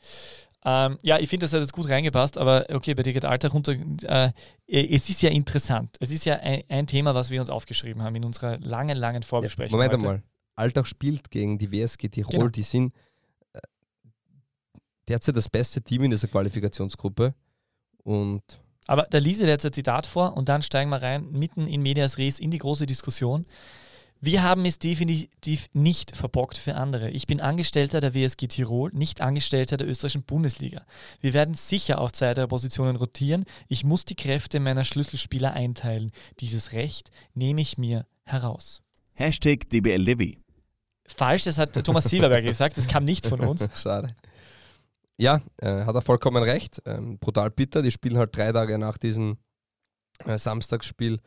Ähm, ja, ich finde, das hat jetzt gut reingepasst, aber okay, bei dir geht Alter runter. Äh, es ist ja interessant. Es ist ja ein, ein Thema, was wir uns aufgeschrieben haben in unserer langen, langen Ja, Vorbesprechung. Moment heute. einmal. Alltag spielt gegen die WSG Tirol. Genau. Die sind äh, derzeit das beste Team in dieser Qualifikationsgruppe. Und Aber da lese ich jetzt ein Zitat vor und dann steigen wir rein, mitten in Medias Res, in die große Diskussion. Wir haben es definitiv nicht verbockt für andere. Ich bin Angestellter der WSG Tirol, nicht Angestellter der österreichischen Bundesliga. Wir werden sicher auf zwei, drei Positionen rotieren. Ich muss die Kräfte meiner Schlüsselspieler einteilen. Dieses Recht nehme ich mir heraus. Hashtag DBL Levy. Falsch, das hat Thomas Silberberg gesagt, das kam nicht von uns. Schade. Ja, äh, hat er vollkommen recht. Ähm, brutal bitter. Die spielen halt drei Tage nach diesem äh, Samstagsspiel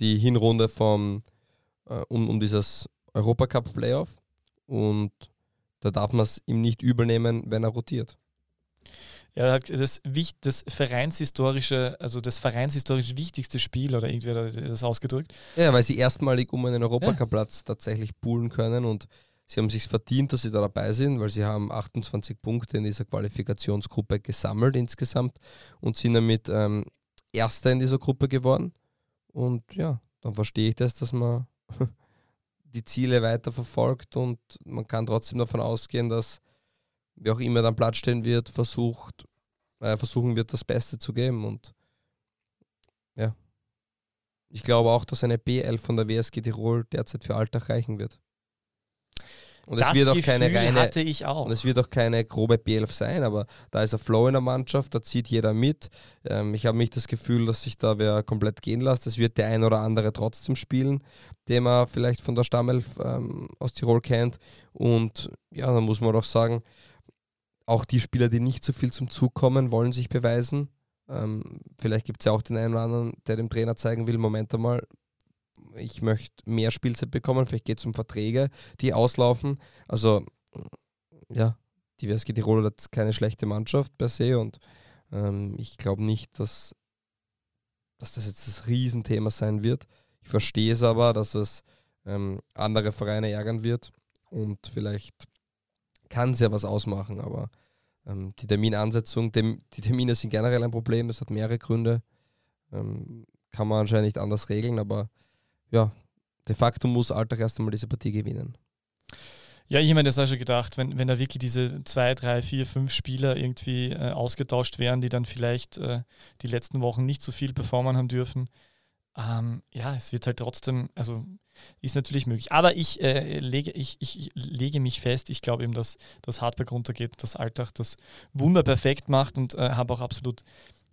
die Hinrunde vom, äh, um, um dieses Europacup Playoff. Und da darf man es ihm nicht übel nehmen, wenn er rotiert. Er hat das, das vereinshistorische, also das vereinshistorisch wichtigste Spiel oder irgendwie hat er das ausgedrückt. Ja, weil sie erstmalig um einen Europacup-Platz tatsächlich poolen können und sie haben sich verdient, dass sie da dabei sind, weil sie haben 28 Punkte in dieser Qualifikationsgruppe gesammelt insgesamt und sind damit ähm, Erster in dieser Gruppe geworden. Und ja, dann verstehe ich das, dass man die Ziele weiter verfolgt und man kann trotzdem davon ausgehen, dass wer auch immer dann Platz stehen wird, versucht, äh, versuchen wird, das Beste zu geben. Und ja, ich glaube auch, dass eine B11 von der WSG Tirol derzeit für Alltag reichen wird. Und es das wird auch Gefühl keine reine hatte ich auch. und es wird auch keine grobe B11 sein, aber da ist ein Flow in der Mannschaft, da zieht jeder mit. Ähm, ich habe nicht das Gefühl, dass sich da wer komplett gehen lässt. Es wird der ein oder andere trotzdem spielen, den man vielleicht von der Stammelf ähm, aus Tirol kennt. Und ja, da muss man doch sagen, auch die Spieler, die nicht so viel zum Zug kommen, wollen sich beweisen. Ähm, vielleicht gibt es ja auch den einen oder anderen, der dem Trainer zeigen will, Moment einmal, ich möchte mehr Spielzeit bekommen, vielleicht geht es um Verträge, die auslaufen. Also ja, die WSG Tirol hat keine schlechte Mannschaft per se und ähm, ich glaube nicht, dass, dass das jetzt das Riesenthema sein wird. Ich verstehe es aber, dass es ähm, andere Vereine ärgern wird und vielleicht kann es ja was ausmachen, aber ähm, die Terminansetzung, dem, die Termine sind generell ein Problem, das hat mehrere Gründe. Ähm, kann man anscheinend nicht anders regeln, aber ja, de facto muss Alltag erst einmal diese Partie gewinnen. Ja, ich habe mir das auch schon gedacht, wenn, wenn da wirklich diese zwei, drei, vier, fünf Spieler irgendwie äh, ausgetauscht wären, die dann vielleicht äh, die letzten Wochen nicht so viel performen haben dürfen. ähm, ja, es wird halt trotzdem, also ist natürlich möglich. Aber ich, äh, lege, ich, ich, lege mich fest, ich glaube eben, dass das Hardback runtergeht, dass Alltag das Wunder perfekt macht und äh, habe auch absolut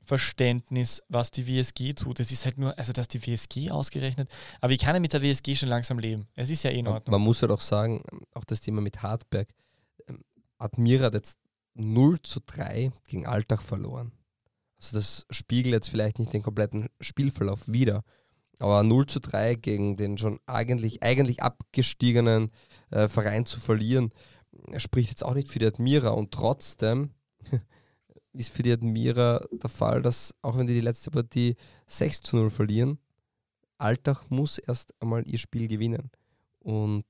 Verständnis, was die WSG tut. Es ist halt nur, also dass die WSG ausgerechnet, aber ich kann ja mit der WSG schon langsam leben. Es ist ja eh in Ordnung. Man muss ja halt doch sagen, auch das Thema mit Hartberg, ähm, Admira hat jetzt 0 zu 3 gegen Alltag verloren. Also das spiegelt jetzt vielleicht nicht den kompletten Spielverlauf wieder, aber 0 zu 3 gegen den schon eigentlich, eigentlich abgestiegenen äh, Verein zu verlieren, spricht jetzt auch nicht für die Admira und trotzdem ist für die Admira der Fall, dass auch wenn die die letzte Partie 6 zu 0 verlieren, Alltag muss erst einmal ihr Spiel gewinnen. Und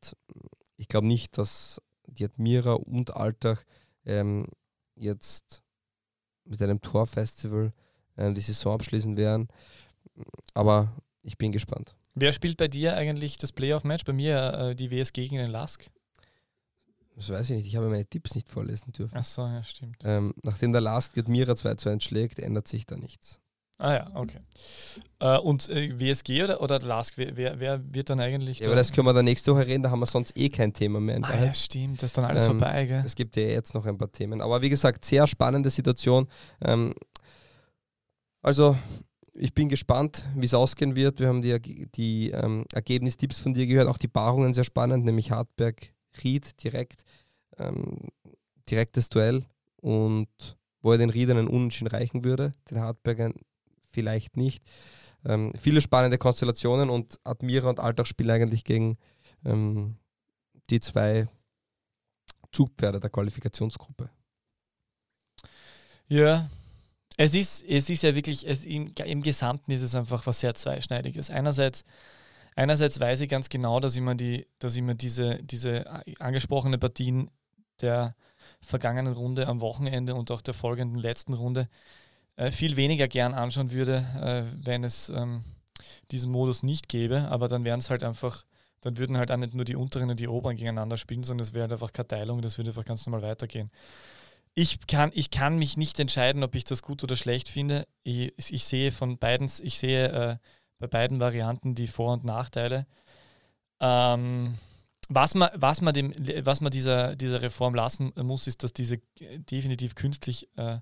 ich glaube nicht, dass die Admira und Alltag ähm, jetzt mit einem Torfestival äh, die Saison abschließen werden. Aber ich bin gespannt. Wer spielt bei dir eigentlich das Playoff-Match? Bei mir äh, die WSG gegen den Lask. Das weiß ich nicht. Ich habe meine Tipps nicht vorlesen dürfen. Ach so, ja, stimmt. Ähm, nachdem der Last Mira 2 zu 1 schlägt, ändert sich da nichts. Ah ja, okay. Äh, und äh, WSG oder, oder Lask, wer, wer, wer wird dann eigentlich. Ja, aber das können wir dann nächste Woche reden, da haben wir sonst eh kein Thema mehr. Ah, ja, stimmt, das ist dann alles ähm, vorbei, gell? Es gibt ja jetzt noch ein paar Themen. Aber wie gesagt, sehr spannende Situation. Ähm, also, ich bin gespannt, wie es ausgehen wird. Wir haben die, die ähm, Ergebnistipps von dir gehört, auch die Paarungen sehr spannend, nämlich Hartberg Ried direkt, ähm, direktes Duell und wo er den Riedern einen Unentschieden reichen würde, den Hartbergern vielleicht nicht. Ähm, viele spannende Konstellationen und Admira und Alltag spielen eigentlich gegen ähm, die zwei Zugpferde der Qualifikationsgruppe. Ja, es ist, es ist ja wirklich, es, im, im Gesamten ist es einfach was sehr Zweischneidiges. Einerseits einerseits weiß ich ganz genau, dass ich mir, die, dass ich mir diese, diese angesprochenen Partien der vergangenen Runde am Wochenende und auch der folgenden letzten Runde äh, viel weniger gern anschauen würde, äh, wenn es ähm, diesen Modus nicht gäbe. Aber dann wären es halt einfach, dann würden halt auch nicht nur die unteren und die oberen gegeneinander spielen, sondern es wäre halt einfach keine Teilung, das würde einfach ganz normal weitergehen. Ich kann, ich kann mich nicht entscheiden, ob ich das gut oder schlecht finde. Ich, ich sehe von beiden, ich sehe äh, bei beiden Varianten die Vor- und Nachteile. Ähm, was man, was man, dem, was man dieser, dieser Reform lassen muss, ist, dass diese definitiv künstlich äh,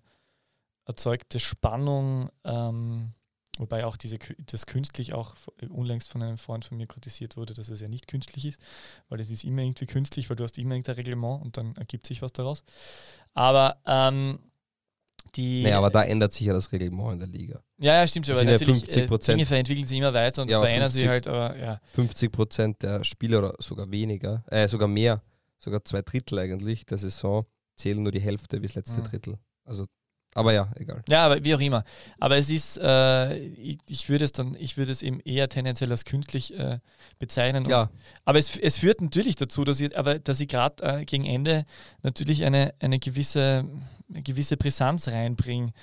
erzeugte Spannung, ähm, wobei auch diese, das künstlich auch unlängst von einem Freund von mir kritisiert wurde, dass es ja nicht künstlich ist, weil es ist immer irgendwie künstlich, weil du hast immer irgendein Reglement und dann ergibt sich was daraus. Aber ähm, die, naja, aber da ändert sich ja das Reglement in der Liga. Ja, ja, stimmt schon. Aber natürlich, ja 50 äh, Dinge verändern sich immer weiter und ja, verändern 50, sich halt. Aber, ja. 50 Prozent der Spieler oder sogar weniger, äh, sogar mehr, sogar zwei Drittel eigentlich der Saison zählen nur die Hälfte bis letzte mhm. Drittel. Also aber ja, egal. Ja, aber wie auch immer. Aber es ist, äh, ich, ich, würde es dann, ich würde es eben eher tendenziell als künstlich äh, bezeichnen. Ja. Und, aber es, es führt natürlich dazu, dass ich, aber dass ich gerade äh, gegen Ende natürlich eine, eine gewisse, eine gewisse Brisanz reinbringe.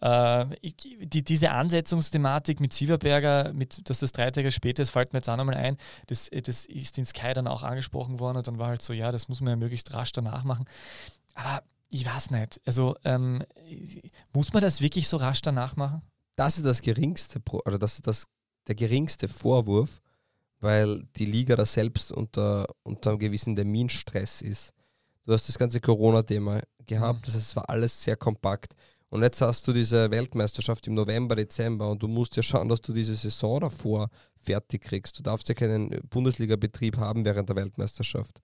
Äh, die, diese Ansetzungsthematik mit Sieverberger, mit, dass das drei Tage später ist, fällt mir jetzt auch nochmal ein. Das, das ist in Sky dann auch angesprochen worden und dann war halt so, ja, das muss man ja möglichst rasch danach machen. Aber ich weiß nicht. Also ähm, muss man das wirklich so rasch danach machen? Das ist das geringste, oder das ist das, der geringste Vorwurf, weil die Liga da selbst unter, unter einem gewissen Terminstress ist. Du hast das ganze Corona-Thema gehabt, mhm. das heißt, es war alles sehr kompakt. Und jetzt hast du diese Weltmeisterschaft im November, Dezember und du musst ja schauen, dass du diese Saison davor fertig kriegst. Du darfst ja keinen Bundesliga-Betrieb haben während der Weltmeisterschaft.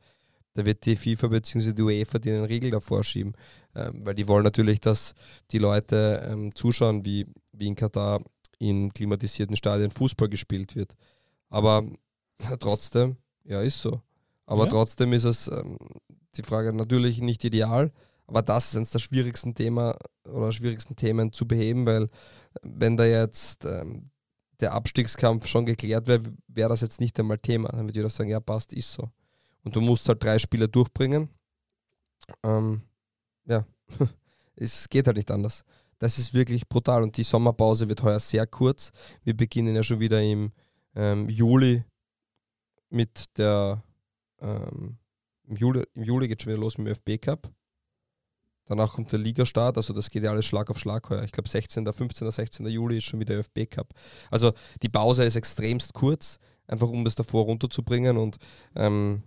Da wird die FIFA bzw. die UEFA dir einen Riegel davor schieben, ähm, weil die wollen natürlich, dass die Leute ähm, zuschauen, wie, wie in Katar in klimatisierten Stadien Fußball gespielt wird. Aber trotzdem, ja, ist so. Aber ja. trotzdem ist es ähm, die Frage natürlich nicht ideal, aber das ist eines der schwierigsten Themen oder schwierigsten Themen zu beheben, weil wenn da jetzt ähm, der Abstiegskampf schon geklärt wäre, wäre das jetzt nicht einmal Thema. Dann würde jeder sagen, ja, passt, ist so und du musst halt drei Spieler durchbringen. Ähm, ja, es geht halt nicht anders. Das ist wirklich brutal und die Sommerpause wird heuer sehr kurz. Wir beginnen ja schon wieder im ähm, Juli mit der, ähm, im Juli, im Juli geht schon wieder los mit dem ÖFB Cup. Danach kommt der Ligastart, also das geht ja alles Schlag auf Schlag heuer. Ich glaube 16., 15., 16. Juli ist schon wieder ÖFB Cup. Also die Pause ist extremst kurz, einfach um das davor runterzubringen und ähm,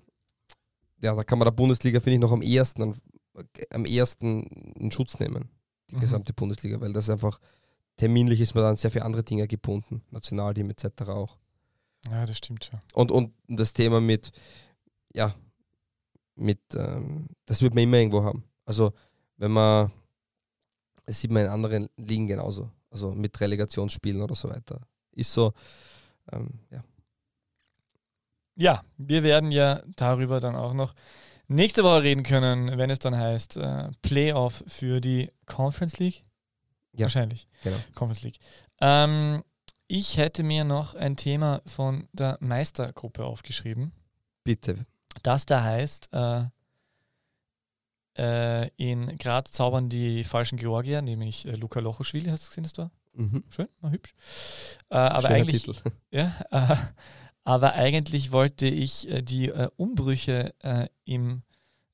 ja, da kann man der Bundesliga, finde ich, noch am ehesten, am ehesten in Schutz nehmen, die mhm. gesamte Bundesliga, weil das einfach terminlich ist man dann sehr viele andere Dinge gebunden, Nationalteam etc. auch. Ja, das stimmt schon. Und, und das Thema mit, ja, mit, ähm, das wird man immer irgendwo haben. Also wenn man, das sieht man in anderen Ligen genauso, also mit Relegationsspielen oder so weiter. Ist so, ähm, ja. Ja, wir werden ja darüber dann auch noch nächste Woche reden können, wenn es dann heißt äh, Playoff für die Conference League. Ja, Wahrscheinlich. Genau. Conference League. Ähm, ich hätte mir noch ein Thema von der Meistergruppe aufgeschrieben. Bitte. Das da heißt, äh, äh, in Graz zaubern die falschen Georgier, nämlich äh, Luka Lochoschwili, hast du gesehen das da? Mhm. Schön, mal hübsch. Äh, aber Schöner eigentlich, Titel. Ja, äh, aber eigentlich wollte ich äh, die Umbrüche im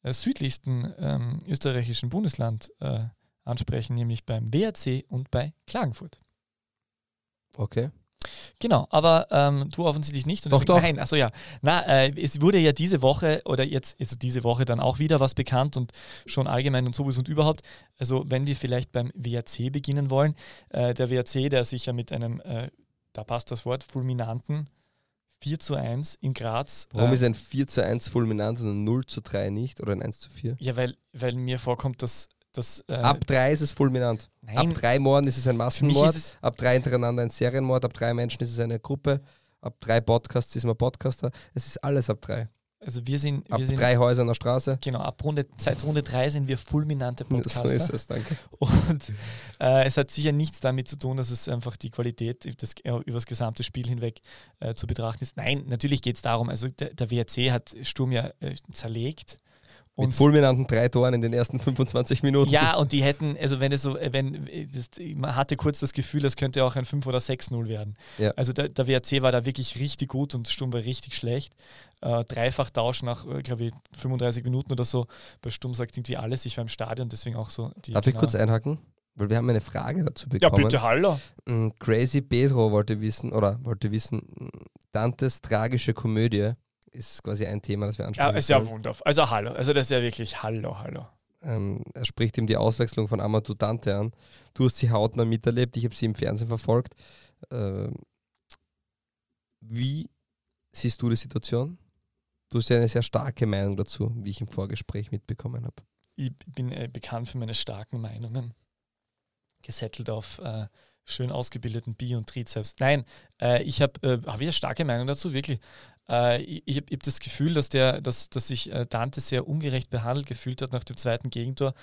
südlichsten ähm, österreichischen Bundesland ansprechen, nämlich beim WRC und bei Klagenfurt. Okay. Genau, aber ähm, du offensichtlich nicht. Und doch, deswegen, doch. Nein, achso ja. Na, äh, es wurde ja diese Woche oder jetzt, also diese Woche dann auch wieder was bekannt und schon allgemein und sowieso und überhaupt. Also, wenn wir vielleicht beim WRC beginnen wollen, äh, der WRC, der sich ja mit einem, äh, da passt das Wort, fulminanten 4 zu 1 in Graz. Warum ist ein 4 zu 1 fulminant und ein 0 zu 3 nicht oder ein 1 zu 4? Ja, weil, weil mir vorkommt, dass das, äh, ab drei ist es fulminant. Nein. Ab drei Morden ist es ein Massenmord. Es ab drei hintereinander ein Serienmord. Ab drei Menschen ist es eine Gruppe. Ab drei Podcasts ist man Podcaster. Es ist alles ab drei. Also wir sind, ab wir sind drei Häuser an der Straße. Genau, ab Runde, seit Runde drei sind wir fulminante Podcaster. So ist es, danke. Und äh, es hat sicher nichts damit zu tun, dass es einfach die Qualität das, äh, über das gesamte Spiel hinweg äh, zu betrachten ist. Nein, natürlich geht es darum, also der, der WRC hat Sturm ja äh, zerlegt mit fulminanten drei Toren in den ersten 25 Minuten. Ja, und die hätten, also wenn es so, wenn, das, man hatte kurz das Gefühl, das könnte auch ein 5 oder 6-0 werden. Ja. Also der, der WRC war da wirklich richtig gut und Sturm war richtig schlecht. Äh, dreifach Tausch nach, äh, glaube ich, 35 Minuten oder so. Bei Sturm sagt irgendwie alles, ich war im Stadion, deswegen auch so. Die, Darf genau. ich kurz einhaken? Weil wir haben eine Frage dazu bekommen. Ja, bitte, hallo. Mm, Crazy Pedro wollte wissen, oder wollte wissen, Dantes tragische Komödie ist quasi ein Thema, das wir ansprechen. Ja, ist ja wundervoll. Also hallo, also das ist ja wirklich hallo, hallo. Ähm, er spricht ihm die Auswechslung von Amadou Dante an. Du hast sie hautnah miterlebt, ich habe sie im Fernsehen verfolgt. Ähm, wie siehst du die Situation? Du hast ja eine sehr starke Meinung dazu, wie ich im Vorgespräch mitbekommen habe. Ich bin äh, bekannt für meine starken Meinungen. Gesettelt auf äh, schön ausgebildeten Bi- und Trizeps. Nein, äh, ich habe äh, hab eine starke Meinung dazu, wirklich. Äh, ich, habe hab das Gefühl, dass, der, dass, dass sich äh, Dante sehr ungerecht behandelt gefühlt hat nach dem zweiten Gegentor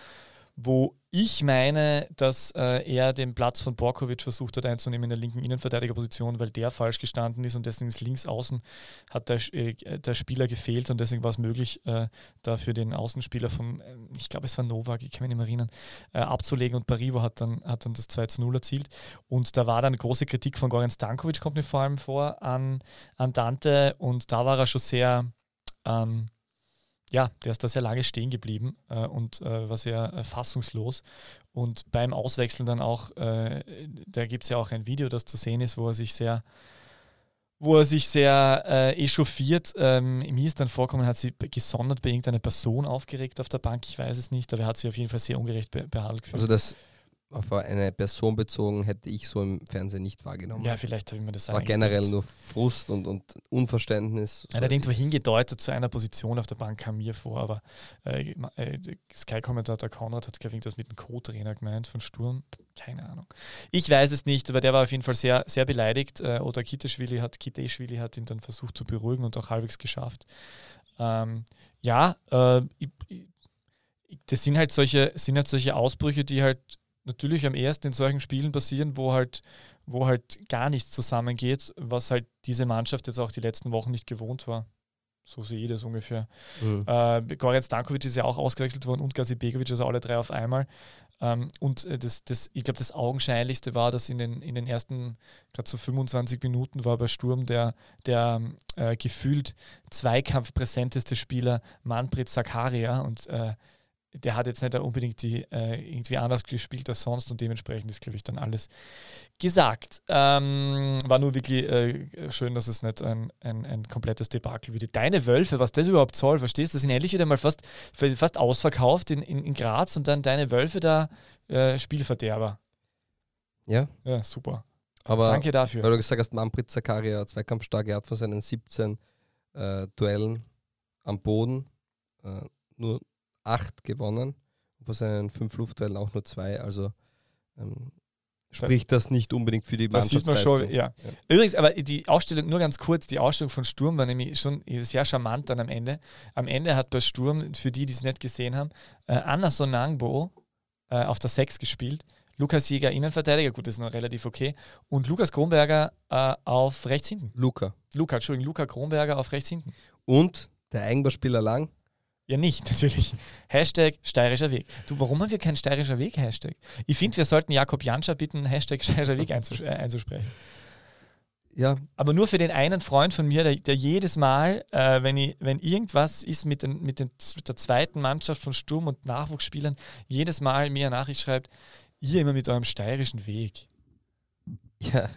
wo ich meine, dass äh, er den Platz von Borkovic versucht hat einzunehmen in der linken Innenverteidigerposition, weil der falsch gestanden ist und deswegen ist links außen hat der, äh, der Spieler gefehlt und deswegen war es möglich, äh, da den Außenspieler vom, äh, ich glaube es war Novak, ich kann mich nicht mehr erinnern, äh, abzulegen und Parivo hat dann, hat dann das 2 zu 0 erzielt. Und da war dann große Kritik von Goran Stankovic, kommt mir vor allem vor, an, an Dante und da war er schon sehr ähm, ja, der ist da sehr lange stehen geblieben äh, und äh, war sehr äh, fassungslos. Und beim Auswechseln dann auch, äh, da gibt es ja auch ein Video, das zu sehen ist, wo er sich sehr, wo er sich sehr äh, echauffiert. Ähm, mir ist dann vorkommen, hat sie gesondert bei irgendeiner Person aufgeregt auf der Bank, ich weiß es nicht, aber er hat sich auf jeden Fall sehr ungerecht be behandelt gefühlt. Also das auf eine Person bezogen hätte ich so im Fernsehen nicht wahrgenommen. Ja, vielleicht habe ich mir das War generell nur Frust und, und Unverständnis. Er hat irgendwo hingedeutet zu einer Position auf der Bank, kam mir vor, aber äh, äh, Sky-Kommentator Konrad hat, glaube ich, das mit dem Co-Trainer gemeint von Sturm. Keine Ahnung. Ich weiß es nicht, aber der war auf jeden Fall sehr, sehr beleidigt. Äh, oder Kiteschwili hat, Kiteschwili hat ihn dann versucht zu beruhigen und auch halbwegs geschafft. Ähm, ja, äh, das sind halt solche, sind halt solche Ausbrüche, die halt natürlich am ersten in solchen Spielen passieren, wo halt, wo halt gar nichts zusammengeht, was halt diese Mannschaft jetzt auch die letzten Wochen nicht gewohnt war. So sehe ich das ungefähr. Mhm. Äh, Goran Stankovic ist ja auch ausgewechselt worden und Gazi Begovic, also alle drei auf einmal. Ähm, und äh, das, das, ich glaube, das Augenscheinlichste war, dass in den, in den ersten, gerade so 25 Minuten war bei Sturm der, der äh, gefühlt zweikampfpräsenteste Spieler Manfred Zakaria und äh, der hat jetzt nicht unbedingt die äh, irgendwie anders gespielt als sonst und dementsprechend ist, glaube ich, dann alles gesagt. Ähm, war nur wirklich äh, schön, dass es nicht ein, ein, ein komplettes Debakel wie Deine Wölfe, was das überhaupt soll, verstehst du? Das sind endlich wieder mal fast, fast ausverkauft in, in, in Graz und dann deine Wölfe da äh, Spielverderber. Ja. Ja, super. Aber Danke dafür. Weil du gesagt hast, Manfred Zakaria, zweikampfstark, er hat von seinen 17 äh, Duellen am Boden äh, nur acht gewonnen. Von seinen fünf Luftduellen auch nur zwei. Also ähm, spricht das nicht unbedingt für die Das sieht man schon, ja. Übrigens, aber die Ausstellung, nur ganz kurz, die Ausstellung von Sturm war nämlich schon sehr charmant dann am Ende. Am Ende hat bei Sturm, für die, die es nicht gesehen haben, äh, Anna Sonangbo äh, auf der 6 gespielt, Lukas Jäger Innenverteidiger, gut, das ist noch relativ okay, und Lukas Kronberger äh, auf rechts hinten. Luca. Luca, Entschuldigung, Luca Kronberger auf rechts hinten. Und der Eigenbauspieler Lang. Ja, nicht, natürlich. Hashtag steirischer Weg. Du, warum haben wir keinen steirischer Weg Hashtag? Ich finde, wir sollten Jakob Janscher bitten, Hashtag steirischer Weg einzus äh, einzusprechen. Ja, Aber nur für den einen Freund von mir, der, der jedes Mal, äh, wenn, ich, wenn irgendwas ist mit, den, mit, den, mit der zweiten Mannschaft von Sturm und Nachwuchsspielern, jedes Mal mir eine Nachricht schreibt, ihr immer mit eurem steirischen Weg. ja.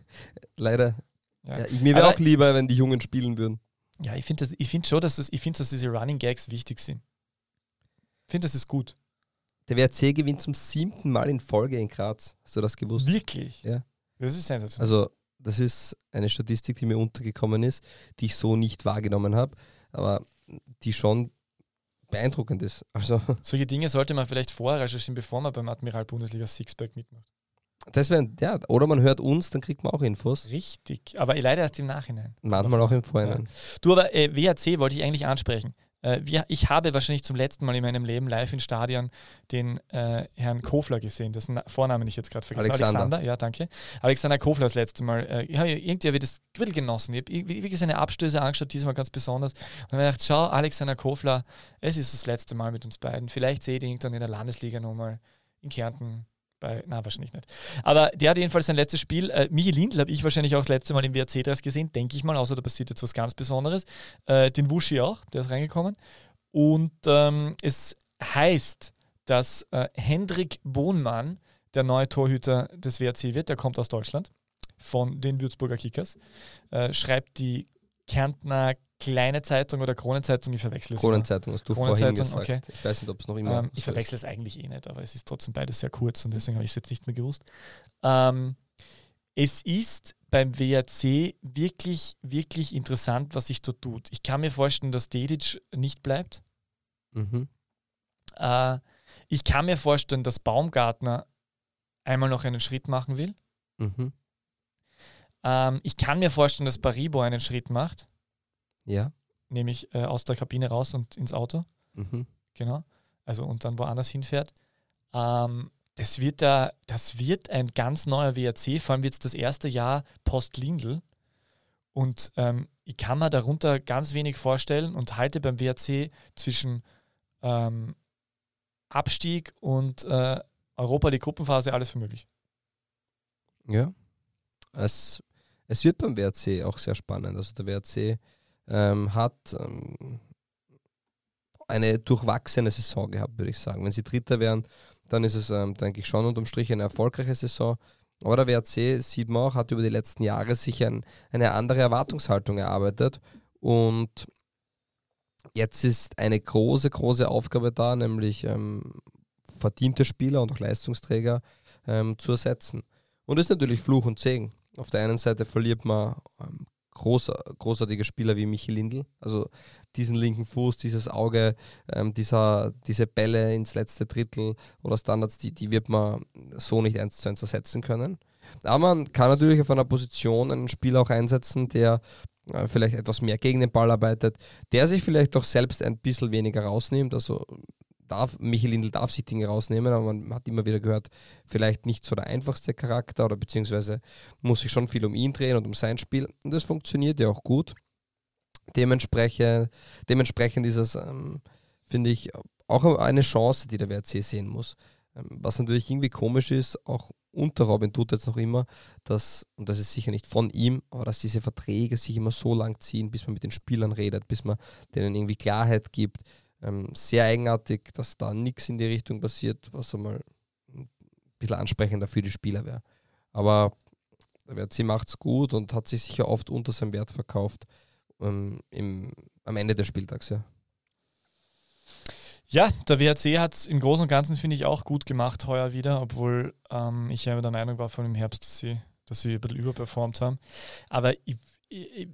Leider. Ja, Ja, ich, mir wäre auch lieber, wenn die Jungen spielen würden. Ja ich finde find schon, dass, das, ich find, dass diese Running Gags wichtig sind. Ich finde, das ist gut. Der WRC gewinnt zum siebten Mal in Folge in Graz. Hast du das gewusst? Wirklich. Ja. Das ist sensationell. Also, das ist eine Statistik, die mir untergekommen ist, die ich so nicht wahrgenommen habe, aber die schon beeindruckend ist. Also, Solche Dinge sollte man vielleicht vorher recherchieren, bevor man beim Admiral Bundesliga Sixpack mitmacht. Das wäre, ja, oder man hört uns, dann kriegt man auch Infos. Richtig. Aber leider erst im Nachhinein. Manchmal auch im Vorhinein. Du, aber äh, WAC wollte ich eigentlich ansprechen. Äh, wir, ich habe wahrscheinlich zum letzten Mal in meinem Leben live im Stadion den äh, Herrn Kofler gesehen, dessen Na- Vornamen ich jetzt gerade vergessen Alexander. ja, danke. Alexander Kofler das letzte Mal. Äh, ich habe irgendwie hab ich das bisschen genossen. Ich habe wirklich seine Abstöße angeschaut, diesmal ganz besonders. Und habe gedacht, schau, Alexander Kofler, es ist das letzte Mal mit uns beiden. Vielleicht sehe ich ihn dann in der Landesliga nochmal in Kärnten. Bei, na, wahrscheinlich nicht. Aber der hat jedenfalls sein letztes Spiel. Äh, Michi Lindl habe ich wahrscheinlich auch das letzte Mal im WRC-Dress gesehen, denke ich mal, außer da passiert jetzt was ganz Besonderes. Äh, den Wuschi auch, der ist reingekommen. Und ähm, es heißt, dass äh, Hendrik Bohnmann der neue Torhüter des WRC wird. Der kommt aus Deutschland von den Würzburger Kickers. Äh, schreibt die Kärntner Kleine Zeitung oder Kronenzeitung, ich verwechsel es. Kronenzeitung hast du Kronenzeitung, vorhin gesagt. okay. Ich weiß nicht, ob es noch immer Ähm, so ich verwechsel es eigentlich eh nicht, aber es ist trotzdem beides sehr kurz und deswegen habe ich es jetzt nicht mehr gewusst. Ähm, es ist beim WRC wirklich, wirklich interessant, was sich dort tut. Ich kann mir vorstellen, dass Dedic nicht bleibt. Mhm. Äh, ich kann mir vorstellen, dass Baumgartner einmal noch einen Schritt machen will. Mhm. Ähm, ich kann mir vorstellen, dass Baribo einen Schritt macht, Ja. nämlich äh, aus der Kabine raus und ins Auto. Mhm. Genau. Also und dann woanders hinfährt. Ähm, das wird da, das wird ein ganz neuer WRC, vor allem wird es das erste Jahr post-Lindl. Und ähm, ich kann mir darunter ganz wenig vorstellen und halte beim WRC zwischen ähm, Abstieg und äh, Europa die Gruppenphase alles für möglich. Ja. Es, es wird beim WRC auch sehr spannend. Also der WRC ähm, hat ähm, eine durchwachsene Saison gehabt, würde ich sagen. Wenn sie Dritter wären, dann ist es, ähm, denke ich, schon unterm Strich eine erfolgreiche Saison. Aber der WRC, sieht man auch, hat über die letzten Jahre sich ein, eine andere Erwartungshaltung erarbeitet. Und jetzt ist eine große, große Aufgabe da, nämlich ähm, verdiente Spieler und auch Leistungsträger ähm, zu ersetzen. Und das ist natürlich Fluch und Segen. Auf der einen Seite verliert man ähm, großer, großartige Spieler wie Michi Lindl, also diesen linken Fuß, dieses Auge, ähm, dieser, diese Bälle ins letzte Drittel oder Standards, die, die wird man so nicht eins zu eins ersetzen können. Aber man kann natürlich auf einer Position einen Spieler auch einsetzen, der äh, vielleicht etwas mehr gegen den Ball arbeitet, der sich vielleicht auch selbst ein bisschen weniger rausnimmt. Also darf, Michi Lindl darf sich Dinge rausnehmen, aber man hat immer wieder gehört, vielleicht nicht so der einfachste Charakter oder beziehungsweise muss sich schon viel um ihn drehen und um sein Spiel. Und das funktioniert ja auch gut. Dementsprechend, dementsprechend ist es, ähm, finde ich, auch eine Chance, die der WRC sehen muss. Ähm, was natürlich irgendwie komisch ist, auch unter Robin tut jetzt noch immer, dass, und das ist sicher nicht von ihm, aber dass diese Verträge sich immer so lang ziehen, bis man mit den Spielern redet, bis man denen irgendwie Klarheit gibt. Ähm, sehr eigenartig, dass da nichts in die Richtung passiert, was einmal ein bisschen ansprechender für die Spieler wäre. Aber der WRC macht es gut und hat sich sicher oft unter seinem Wert verkauft ähm, im, am Ende des Spieltags, ja. Ja, der WRC hat es im Großen und Ganzen, finde ich, auch gut gemacht heuer wieder, obwohl ähm, ich ja der Meinung war von dem Herbst, dass sie, dass sie ein bisschen überperformt haben. Aber ich,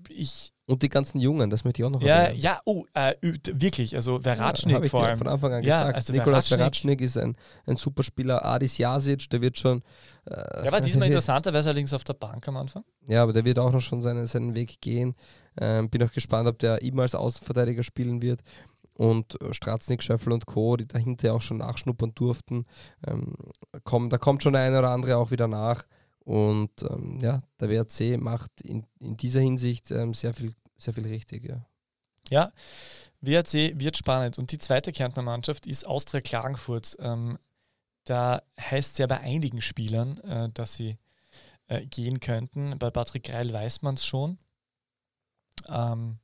ich, und die ganzen Jungen, das möchte ich auch noch ja, erwähnen. Ja, oh, äh, wirklich, also Verratschnik ja, vor allem. von Anfang an ja, gesagt. Also Nikolas Verratschnik ist ein, ein super Spieler. Adis Jasic, der wird schon... Äh, der war diesmal interessanter, weil er allerdings auf der Bank am Anfang. Ja, aber der wird auch noch schon seinen, seinen Weg gehen. Ähm, bin auch gespannt, ob der immer als Außenverteidiger spielen wird und äh, Stratznik, Schöffel und Co., die dahinter auch schon nachschnuppern durften. Ähm, komm, da kommt schon der eine oder andere auch wieder nach. Und ähm, ja, der WRC macht in, in dieser Hinsicht ähm, sehr, viel, sehr viel richtig. Ja. ja, WRC wird spannend. Und die zweite Kärntner Mannschaft ist Austria Klagenfurt. Ähm, da heißt es ja bei einigen Spielern, äh, dass sie äh, gehen könnten. Bei Patrick Greil weiß man es schon. Ähm,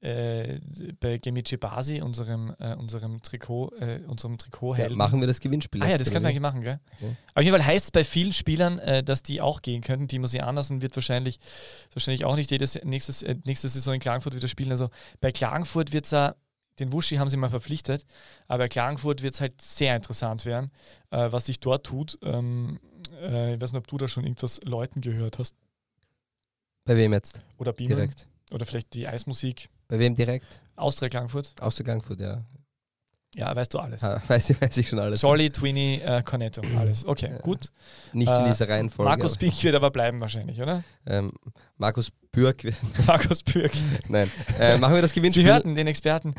äh, bei Gemici Basi, unserem, äh, unserem Trikot, äh, unserem Trikot ja, machen wir das Gewinnspiel. Ah ja, das können wir eigentlich machen, gell? Ja. Auf jeden Fall heißt es bei vielen Spielern, äh, dass die auch gehen könnten. Timo Andersen wird wahrscheinlich, wahrscheinlich auch nicht jedes nächstes, äh, nächste Saison in Klagenfurt wieder spielen. Also bei Klagenfurt wird es ja, den Wuschi haben sie mal verpflichtet, aber bei Klagenfurt wird es halt sehr interessant werden, äh, was sich dort tut. Ähm, ich weiß nicht, ob du da schon irgendwas Leuten gehört hast. Bei wem jetzt? Oder Bienen. Direkt. Oder vielleicht die Eismusik. Bei wem direkt? Austria Klagenfurt. Austria Klagenfurt, ja. Ja, weißt du alles. Ja, weiß, ich, weiß ich schon alles. Jolly, Twinny, äh, Cornetto, alles. Okay, ja. gut. Nicht in äh, dieser Reihenfolge. Markus Pink wird aber bleiben wahrscheinlich, oder? Ähm, Markus Bürg wird. Markus Bürg. Nein. Äh, machen wir das Gewinnspiel. Sie hörten den Experten.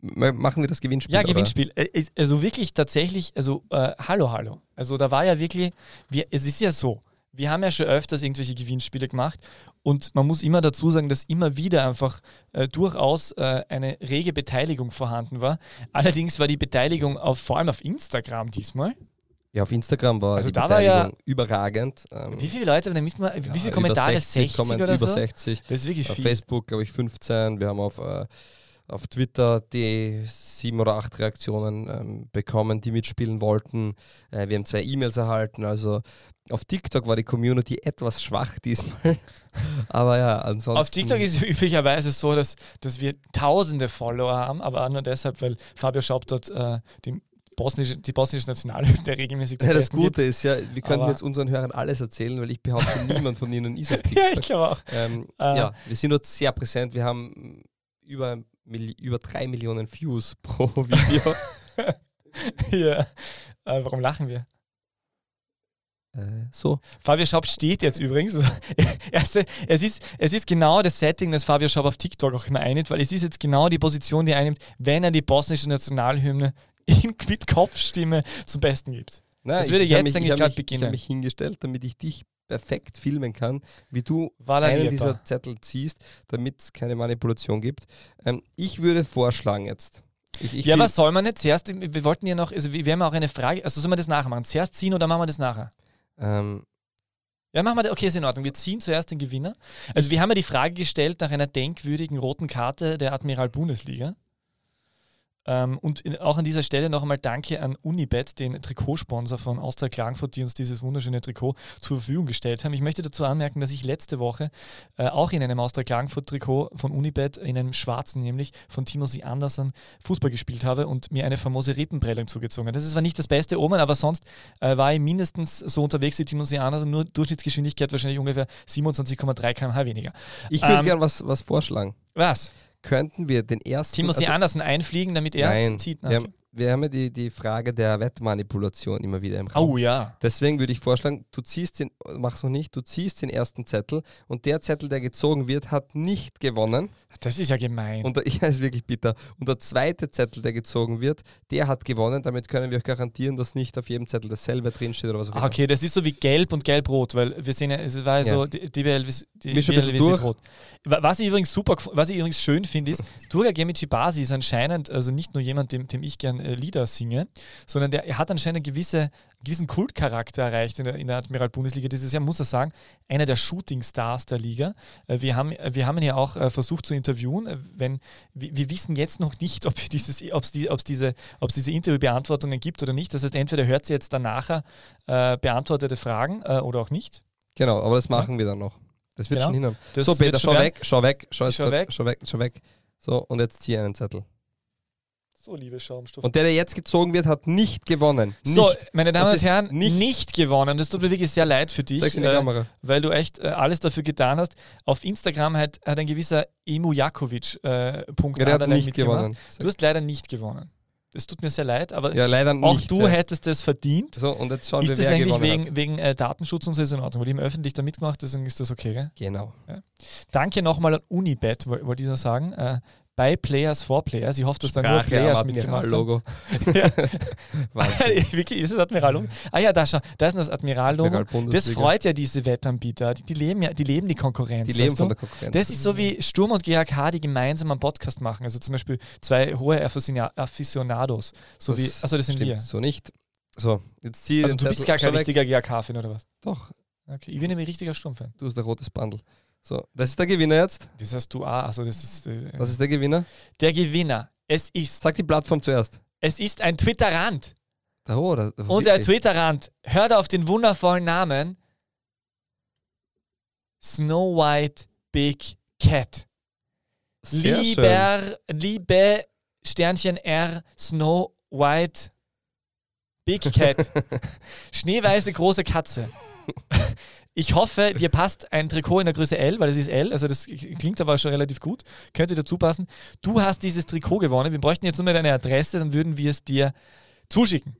machen wir das Gewinnspiel. Ja, Gewinnspiel. Oder? Äh, also wirklich tatsächlich, also äh, hallo, hallo. Also da war ja wirklich, wir, es ist ja so, wir haben ja schon öfters irgendwelche Gewinnspiele gemacht und man muss immer dazu sagen, dass immer wieder einfach äh, durchaus äh, eine rege Beteiligung vorhanden war. Allerdings war die Beteiligung auf, vor allem auf Instagram diesmal. Ja, auf Instagram war also die da Beteiligung war ja, überragend. Ähm, wie viele Leute, damit man, wie viele Kommentare? 60, 60 oder über so? 60. Das ist wirklich auf viel. Facebook, glaube ich, 15. Wir haben auf, äh, auf Twitter die sieben oder acht Reaktionen ähm, bekommen, die mitspielen wollten. Äh, wir haben zwei E-Mails erhalten. Also auf TikTok war die Community etwas schwach diesmal. aber ja, ansonsten. Auf TikTok ist es üblicherweise so, dass, dass wir tausende Follower haben, aber auch nur deshalb, weil Fabio Schaub dort äh, die bosnische, die bosnische Nationalhymne regelmäßig zu ja, Das Gute ist ja, wir können jetzt unseren Hörern alles erzählen, weil ich behaupte, niemand von ihnen ist auf TikTok. ja, ich glaube auch. Ähm, äh, ja, wir sind dort sehr präsent. Wir haben über, über drei Millionen Views pro Video. ja, äh, warum lachen wir? Äh, so. Fabio Schaub steht jetzt übrigens. es, ist, es ist genau das Setting, das Fabio Schaub auf TikTok auch immer einnimmt, weil es ist jetzt genau die Position, die er einnimmt, wenn er die bosnische Nationalhymne in, mit Kopfstimme zum Besten gibt. Nein, das würde jetzt mich, eigentlich gerade beginnen. Ich habe mich hingestellt, damit ich dich perfekt filmen kann, wie du einen dieser Zettel ziehst, damit es keine Manipulation gibt. Ähm, ich würde vorschlagen jetzt, ich, ich ja, was soll man jetzt zuerst? Wir wollten ja noch, also wir haben auch eine Frage, also sollen wir das nachher machen? Zuerst ziehen oder machen wir das nachher? Ähm, ja, machen wir. Okay, ist in Ordnung. Wir ziehen zuerst den Gewinner. Also, wir haben ja die Frage gestellt nach einer denkwürdigen roten Karte der Admiral Bundesliga. Ähm, und in, auch an dieser Stelle noch einmal Danke an Unibet, den Trikotsponsor von Austria Klagenfurt, die uns dieses wunderschöne Trikot zur Verfügung gestellt haben. Ich möchte dazu anmerken, dass ich letzte Woche äh, auch in einem Austria Klagenfurt Trikot von Unibet, in einem schwarzen nämlich, von Timothy Anderson Fußball gespielt habe und mir eine famose Rippenprellung zugezogen habe. Das ist zwar nicht das beste Omen, aber sonst äh, war ich mindestens so unterwegs wie Timothy Anderson, nur Durchschnittsgeschwindigkeit wahrscheinlich ungefähr 27,3 km/h weniger. Ich würde ähm, gerne was, was vorschlagen. Was? Könnten wir den ersten. Timothy also, Andersen einfliegen, damit er nein, zieht. Okay. Wir, haben, wir haben ja die, die Frage der Wettmanipulation immer wieder im Raum. Oh ja. Deswegen würde ich vorschlagen, du ziehst den, mach's noch nicht, du ziehst den ersten Zettel und der Zettel, der gezogen wird, hat nicht gewonnen. Das ist ja gemein. Und der, ja, ist wirklich bitter. Und der zweite Zettel, der gezogen wird, der hat gewonnen. Damit können wir euch garantieren, dass nicht auf jedem Zettel dasselbe drinsteht oder was auch ah, immer. Okay, das ist so wie gelb und gelb-rot, weil wir sehen ja, es war ja, so, die, die BL, die BL durch. rot. Was ich übrigens super, was ich übrigens schön finde, ist, Durga Gemici Basi ist anscheinend, also nicht nur jemand, dem, dem ich gern äh, Lieder singe, sondern der hat anscheinend gewisse gewissen Kultcharakter erreicht in der, in der Admiral-Bundesliga dieses Jahr, muss er sagen, einer der Shooting-Stars der Liga. Äh, wir, haben, wir haben ihn ja auch äh, versucht zu interviewen. Äh, wenn, wir, wir wissen jetzt noch nicht, ob ob's die, ob's diese, ob's diese Interviewbeantwortungen gibt oder nicht. Das heißt, entweder hört sie jetzt dann nachher äh, beantwortete Fragen äh, oder auch nicht. Genau, aber das machen ja. wir dann noch. Das wird Genau. schon hinhauen. Das So, Peter, schau weg, schau weg, schau, Schau weg. schau weg, schau weg. So, und jetzt zieh einen Zettel. So, liebe Schaumstoff. Und der, der jetzt gezogen wird, hat nicht gewonnen. So, nicht. meine Damen und Herren, nicht, nicht- gewonnen. Das tut mir wirklich sehr leid für dich, Zeig's in die äh, Kamera. weil du echt äh, alles dafür getan hast. Auf Instagram hat, hat ein gewisser Emu Jakovic äh, Punkt Ja, der nicht gewonnen. Du hast leider nicht gewonnen. Es tut mir sehr leid, aber Ja, leider auch nicht. du ja. hättest es verdient. So, und jetzt schauen Ist wir, das wer eigentlich wegen, hat. wegen äh, Datenschutz und so ist in Ordnung? Weil ich im öffentlich da mitgemacht, deswegen ist das okay, gell? Genau. Danke nochmal an Unibet, woll- wollte ich nur sagen. Äh, bei Players for Players. Ich hoffe, dass da nur Players mitgemacht. Admiral-Logo. Ja. Wirklich, ist das Admiral? Ah ja, da, schau, da ist das Admiral-Logo. Das freut ja diese Wettanbieter. Die, die, leben ja, die leben die Konkurrenz. Die leben von du? der Konkurrenz. Das ist so wie Sturm und GHK, die gemeinsam einen Podcast machen. Also zum Beispiel zwei hohe Aficionados. So wie, also das sind wir. so nicht. So, jetzt zieh Also du bist gar kein richtiger GHK-Fan oder was? Doch, Okay, ich bin nämlich richtiger Sturmfan. du hast ein rotes Bundle. So, das ist der Gewinner jetzt. Das heißt du, ah, also das ist, äh, Das ist der Gewinner. der Gewinner. Es ist, Sag die Plattform zuerst. es ist ein Twitterrand. Da, oh, da, Und der. Twitterrand hört auf den wundervollen Namen Snow White Big Cat. Sehr schön. Lieber, liebe Sternchen R Snow White Big Cat. Schneeweiße große Katze. Ich hoffe, dir passt ein Trikot in der Größe L, weil es ist L, also das klingt aber schon relativ gut. Könnte dazu passen. Du hast dieses Trikot gewonnen. Wir bräuchten jetzt nur mehr deine Adresse, dann würden wir es dir zuschicken.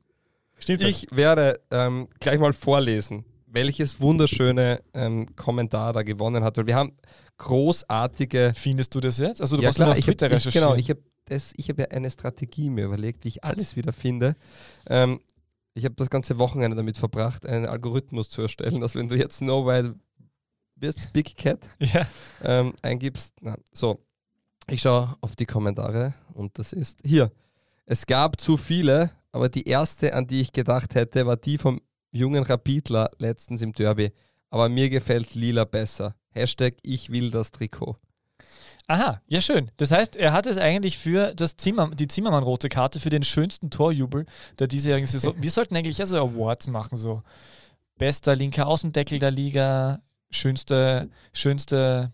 Stimmt das? Ich werde ähm, gleich mal vorlesen, welches wunderschöne ähm, Kommentar da gewonnen hat, weil wir haben großartige. Findest du das jetzt? Also du ja musst nur auf ich Twitter hab, ich, recherchieren. genau, ich habe hab ja eine Strategie mir überlegt, wie ich alles wieder finde. Ähm, ich habe das ganze Wochenende damit verbracht, einen Algorithmus zu erstellen, dass wenn du jetzt Snow White bist, Big Cat, ja. ähm, eingibst. Na, so, ich schaue auf die Kommentare und das ist hier. Es gab zu viele, aber die erste, an die ich gedacht hätte, war die vom jungen Rapidler letztens im Derby. Aber mir gefällt Lila besser. Hashtag ich will das Trikot. Aha, ja schön. Das heißt, er hat es eigentlich für das Zimmer, die Zimmermann-rote Karte für den schönsten Torjubel der diesjährigen Saison. Wir sollten eigentlich ja so Awards machen, so bester linker Außendeckel der Liga, schönste, schönste,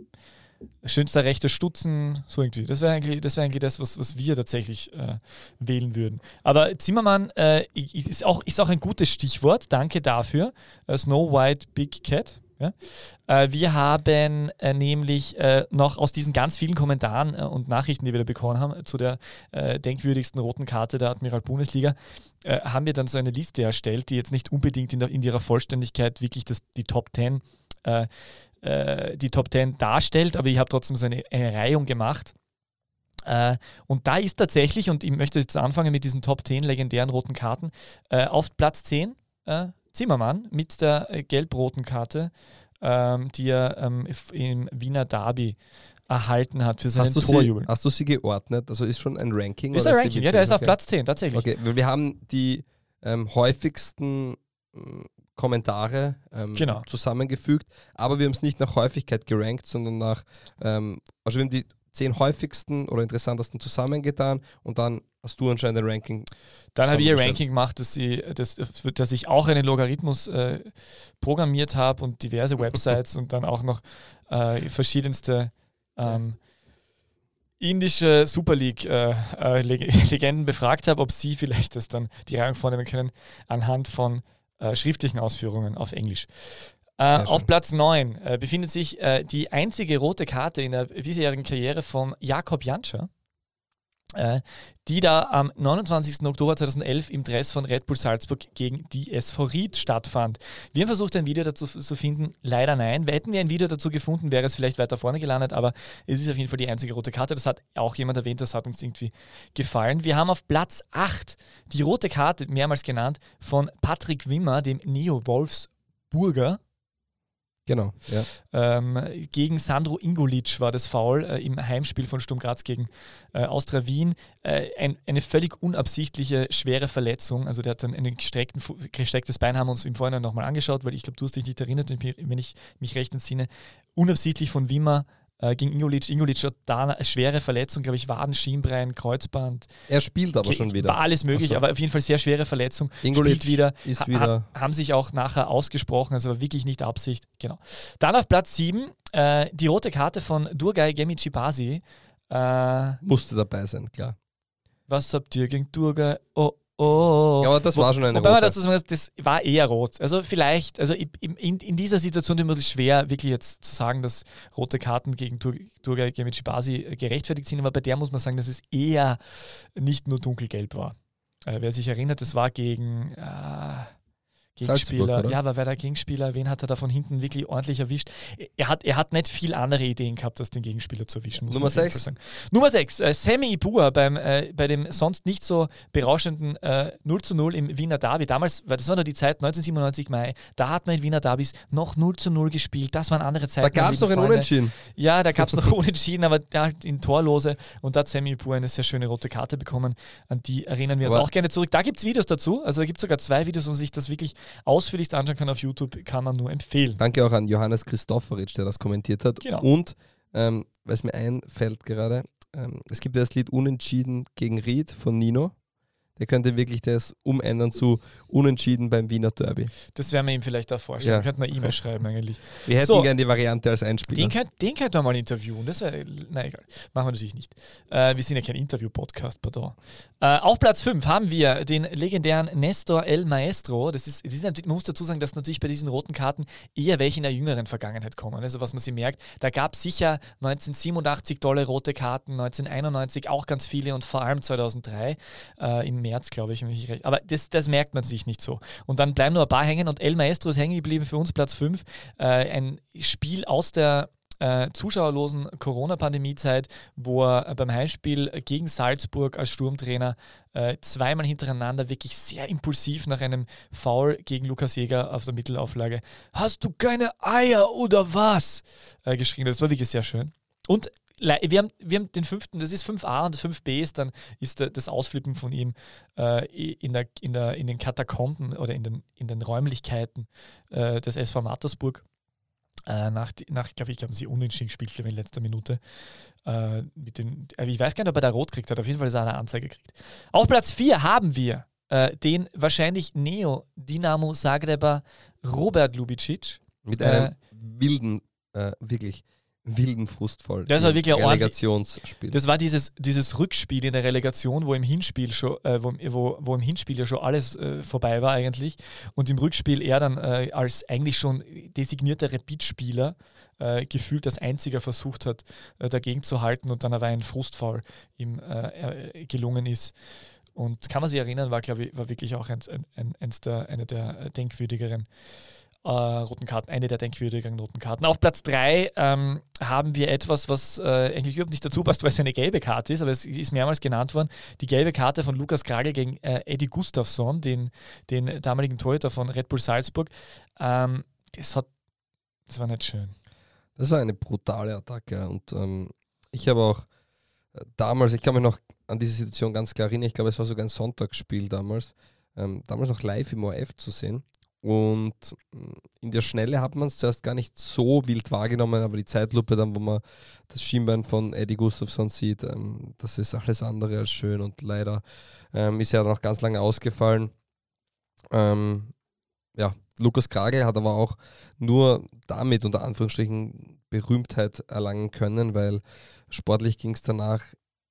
schönster rechter Stutzen, so irgendwie. Das wäre eigentlich, das, wär eigentlich das, was, was wir tatsächlich äh, wählen würden. Aber Zimmermann äh, ist, auch, ist auch ein gutes Stichwort. Danke dafür. Äh, Snow White Big Cat. Ja? Äh, wir haben äh, nämlich äh, noch aus diesen ganz vielen Kommentaren äh, und Nachrichten, die wir da bekommen haben, zu der äh, denkwürdigsten roten Karte der Admiral Bundesliga, äh, haben wir dann so eine Liste erstellt, die jetzt nicht unbedingt in, der, in ihrer Vollständigkeit wirklich das, die Top 10 äh, äh, die Top 10 darstellt, aber ich habe trotzdem so eine, eine Reihung gemacht. Äh, und da ist tatsächlich, und ich möchte jetzt anfangen mit diesen Top 10 legendären roten Karten, äh, auf Platz 10 äh, Zimmermann mit der äh, gelb-roten Karte, ähm, die er ähm, im Wiener Derby erhalten hat für seinen Hast Torjubel. sie, hast du sie geordnet? Also ist schon ein Ranking? Ist ein Ranking, ja, der ist auf okay. Platz 10, tatsächlich. Okay, wir haben die ähm, häufigsten ähm, Kommentare ähm, Genau. zusammengefügt, aber wir haben es nicht nach Häufigkeit gerankt, sondern nach, ähm, also wir haben die zehn häufigsten oder interessantesten zusammengetan und dann hast du anscheinend ein Ranking. Dann habe ich ein. Ranking gemacht, dass, sie, dass, dass ich auch einen Logarithmus äh, programmiert habe und diverse Websites und dann auch noch äh, verschiedenste ähm, indische Super League äh, äh, befragt habe, ob sie vielleicht das dann die Reihung vornehmen können anhand von äh, schriftlichen Ausführungen auf Englisch. Äh, auf. Platz 9 äh, befindet sich äh, die einzige rote Karte in der bisherigen Karriere von Jakob Janscher äh, die da am 29. Oktober 2011 im Dress von Red Bull Salzburg gegen die SV Ried stattfand. Wir haben versucht, ein Video dazu zu finden. Leider nein. Hätten wir ein Video dazu gefunden, wäre es vielleicht weiter vorne gelandet, aber es ist auf jeden Fall die einzige rote Karte. Das hat auch jemand erwähnt, das hat uns irgendwie gefallen. Wir haben auf Platz 8 die rote Karte, mehrmals genannt, von Patrick Wimmer, dem Neo Wolfsburger. Genau, ja. Ähm, gegen Sandro Ingolic war das Foul äh, im Heimspiel von Sturm Graz gegen äh, Austria Wien. Äh, ein, eine völlig unabsichtliche, schwere Verletzung. Also der hat dann ein gestrecktes Bein, haben wir uns im Vorhinein nochmal angeschaut, weil ich glaube, du hast dich nicht erinnert, wenn ich mich recht entsinne. Unabsichtlich von Wimmer äh, gegen Ingolic. Ingolic hat da eine schwere Verletzung, glaube ich, Waden, Schienbein, Kreuzband. Er spielt aber schon wieder. War alles möglich, so. aber auf jeden Fall sehr schwere Verletzung. Ingolic spielt wieder, ist ha wieder. haben sich auch nachher ausgesprochen, also war wirklich nicht Absicht. Genau. Dann auf Platz 7 äh, die rote Karte von Durgay Gemici Basi. Äh, Musste dabei sein, klar. Was habt ihr gegen Durgay? Oh, Oh, ja, aber das Wo, war schon eine Wobei rote. man dazu sagen das war eher rot. Also vielleicht, also in, in dieser Situation ist es schwer, wirklich jetzt zu sagen, dass rote Karten gegen Turgay Gemici Basi gerechtfertigt sind, aber bei der muss man sagen, dass es eher nicht nur dunkelgelb war. Äh, wer sich erinnert, das war gegen... Äh, Gegenspieler. Ja, wer der Gegenspieler, wen hat er da von hinten wirklich ordentlich erwischt? Er hat, er hat nicht viel andere Ideen gehabt, als den Gegenspieler zu erwischen. Nummer 6. Nummer 6. Äh, Sammy Ibua beim, äh, bei dem sonst nicht so berauschenden äh, 0 zu 0 im Wiener Derby. Damals, weil das war noch die Zeit, 1997 Mai, da hat man in Wiener Derbys noch 0 zu 0 gespielt. Das waren andere Zeiten. Da gab es noch ein Unentschieden. Ja, da gab es noch Unentschieden, aber da in Torlose. Und da hat Sammy Ibua eine sehr schöne rote Karte bekommen. An die erinnern wir uns aber auch gerne zurück. Da gibt es Videos dazu. Also da gibt es sogar zwei Videos, um sich das wirklich ausführlichst anschauen kann auf YouTube, kann man nur empfehlen. Danke auch an Johannes Christofferitsch, der das kommentiert hat. Genau. Und, ähm, weil es mir einfällt gerade, ähm, es gibt ja das Lied Unentschieden gegen Ried von Nino der könnte wirklich das umändern zu unentschieden beim Wiener Derby. Das werden wir ihm vielleicht auch vorstellen. Ja. Könnten wir E-Mail schreiben eigentlich. Wir hätten so, gerne die Variante als Einspieler. Den, könnt, den könnten wir mal interviewen. Das wäre, na egal. Machen wir natürlich nicht. Äh, wir sind ja kein Interview-Podcast, pardon. Äh, auf Platz 5 haben wir den legendären Nestor El Maestro. Das ist, das ist natürlich, man muss dazu sagen, dass natürlich bei diesen roten Karten eher welche in der jüngeren Vergangenheit kommen. Also was man sich merkt, da gab es sicher 1987 tolle rote Karten, 1991 auch ganz viele und vor allem 2003 äh, im März, glaube ich. Aber das, das merkt man sich nicht so. Und dann bleiben nur ein paar hängen und El Maestro ist hängen geblieben für uns Platz 5. Äh, ein Spiel aus der äh, zuschauerlosen Corona-Pandemie-Zeit, wo er beim Heimspiel gegen Salzburg als Sturmtrainer äh, zweimal hintereinander wirklich sehr impulsiv nach einem Foul gegen Lukas Jäger auf der Mittelauflage Hast du keine Eier oder was? Äh, geschrien. Das war wirklich sehr schön. Und wir haben, wir haben den fünften, das ist 5a und das 5b ist dann ist das Ausflippen von ihm äh, in, der, in, der, in den Katakomben oder in den, in den Räumlichkeiten äh, des SV Mattersburg. Äh, nach, nach glaube ich, glaube sie unentschieden gespielt, glaube in letzter Minute. Äh, mit den, äh, ich weiß gar nicht, ob er da rot kriegt hat, auf jeden Fall ist er eine Anzeige gekriegt. Auf Platz 4 haben wir äh, den wahrscheinlich Neo-Dynamo Zagreber Robert Lubicic. Mit einem wilden, wirklich wilden Frustvoll. Das war wirklich ein Relegationsspiel. Das war dieses, dieses Rückspiel in der Relegation, wo im Hinspiel schon, äh, wo, wo, wo, im Hinspiel ja schon alles äh, vorbei war eigentlich und im Rückspiel er dann äh, als eigentlich schon designierter Rapid-Spieler äh, gefühlt als einziger versucht hat, äh, dagegen zu halten und dann aber ein Frustfall ihm äh, gelungen ist. Und kann man sich erinnern, war glaube ich, war wirklich auch ein, ein, ein, der, eine der denkwürdigeren äh, roten Karten, eine der denkwürdigen roten Karten. Auf Platz 3 ähm, haben wir etwas, was äh, eigentlich überhaupt nicht dazu passt, weil es eine gelbe Karte ist, aber es ist mehrmals genannt worden. Die gelbe Karte von Lukas Kragel gegen äh, Eddie Gustafsson, den, den damaligen Torhüter von Red Bull Salzburg. Ähm, das, hat, das war nicht schön. Das war eine brutale Attacke und ähm, ich habe auch äh, damals, ich kann mich noch an diese Situation ganz klar erinnern, ich glaube, es war sogar ein Sonntagsspiel damals, ähm, damals noch live im ORF zu sehen. Und mm, in der Schnelle hat man es zuerst gar nicht so wild wahrgenommen, aber die Zeitlupe dann, wo man das Schienbein von Eddie Gustafsson sieht, ähm, das ist alles andere als schön und leider ähm, ist er noch ganz lange ausgefallen. Ähm, ja, Lukas Kragel hat aber auch nur damit unter Anführungsstrichen Berühmtheit erlangen können, weil sportlich ging es danach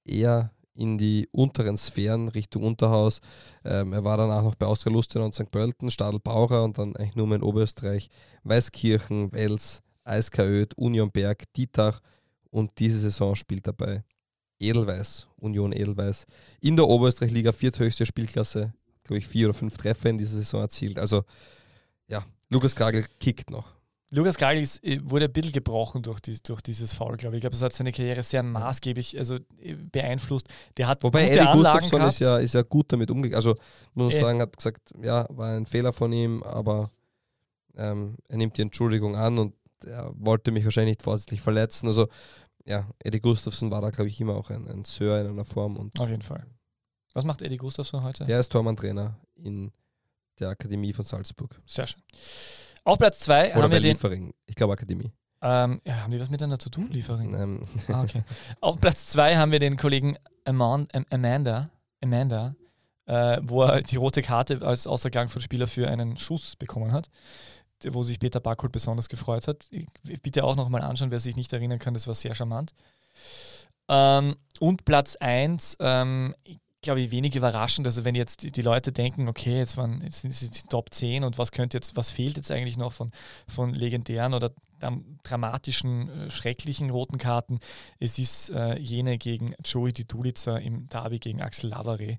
eher in die unteren Sphären Richtung Unterhaus. Ähm, er war danach noch bei Austria Lustenau und St. Pölten, Stadl Baucher und dann eigentlich nur mehr in Oberösterreich, Weißkirchen, Wels, Eiskaöd, Union Berg, Dietach und diese Saison spielt er bei Edelweiß, Union Edelweiß, in der Oberösterreich-Liga vierthöchste Spielklasse, glaube ich, vier oder fünf Treffer in dieser Saison erzielt. Also ja, Lukas Kragel kickt noch. Lukas Gagel äh, wurde ein bisschen gebrochen durch, die, durch dieses Foul, glaube ich. Ich glaube, das hat seine Karriere sehr maßgeblich also, äh, beeinflusst. Der hat Wobei gute Eddie Anlagen Gustafsson ist ja, ist ja gut damit umgegangen. Also, muss äh. sagen, hat gesagt, ja, war ein Fehler von ihm, aber ähm, er nimmt die Entschuldigung an und er wollte mich wahrscheinlich nicht vorsätzlich verletzen. Also ja, Eddie Gustafsson war da, glaube ich, immer auch ein, ein Sir in einer Form. Und Auf jeden Fall. Was macht Eddie Gustafsson heute? der ist Tormann-Trainer in der Akademie von Salzburg. Sehr schön. Auf Platz 2 Oder haben wir den. Liefering. Ich glaube Akademie. Ähm, ja, haben die was miteinander zu tun, Liefering? Ähm, Ah, okay. Auf Platz 2 haben wir den Kollegen Aman- Am- Amanda, Amanda äh, wo er die rote Karte als Außergang von Spieler für einen Schuss bekommen hat, wo sich Peter Backholt besonders gefreut hat. Ich, bitte auch nochmal anschauen, wer sich nicht erinnern kann, das war sehr charmant. Ähm, und Platz 1, ähm, glaube ich, wenig überraschend. Also wenn jetzt die, Leute denken, okay, jetzt, waren, jetzt sind es die Top 10 und was könnte jetzt, was fehlt jetzt eigentlich noch von, von legendären oder dramatischen, äh, schrecklichen roten Karten? Es ist äh, jene gegen Joey Di Dulica im Derby gegen Axel Lavare.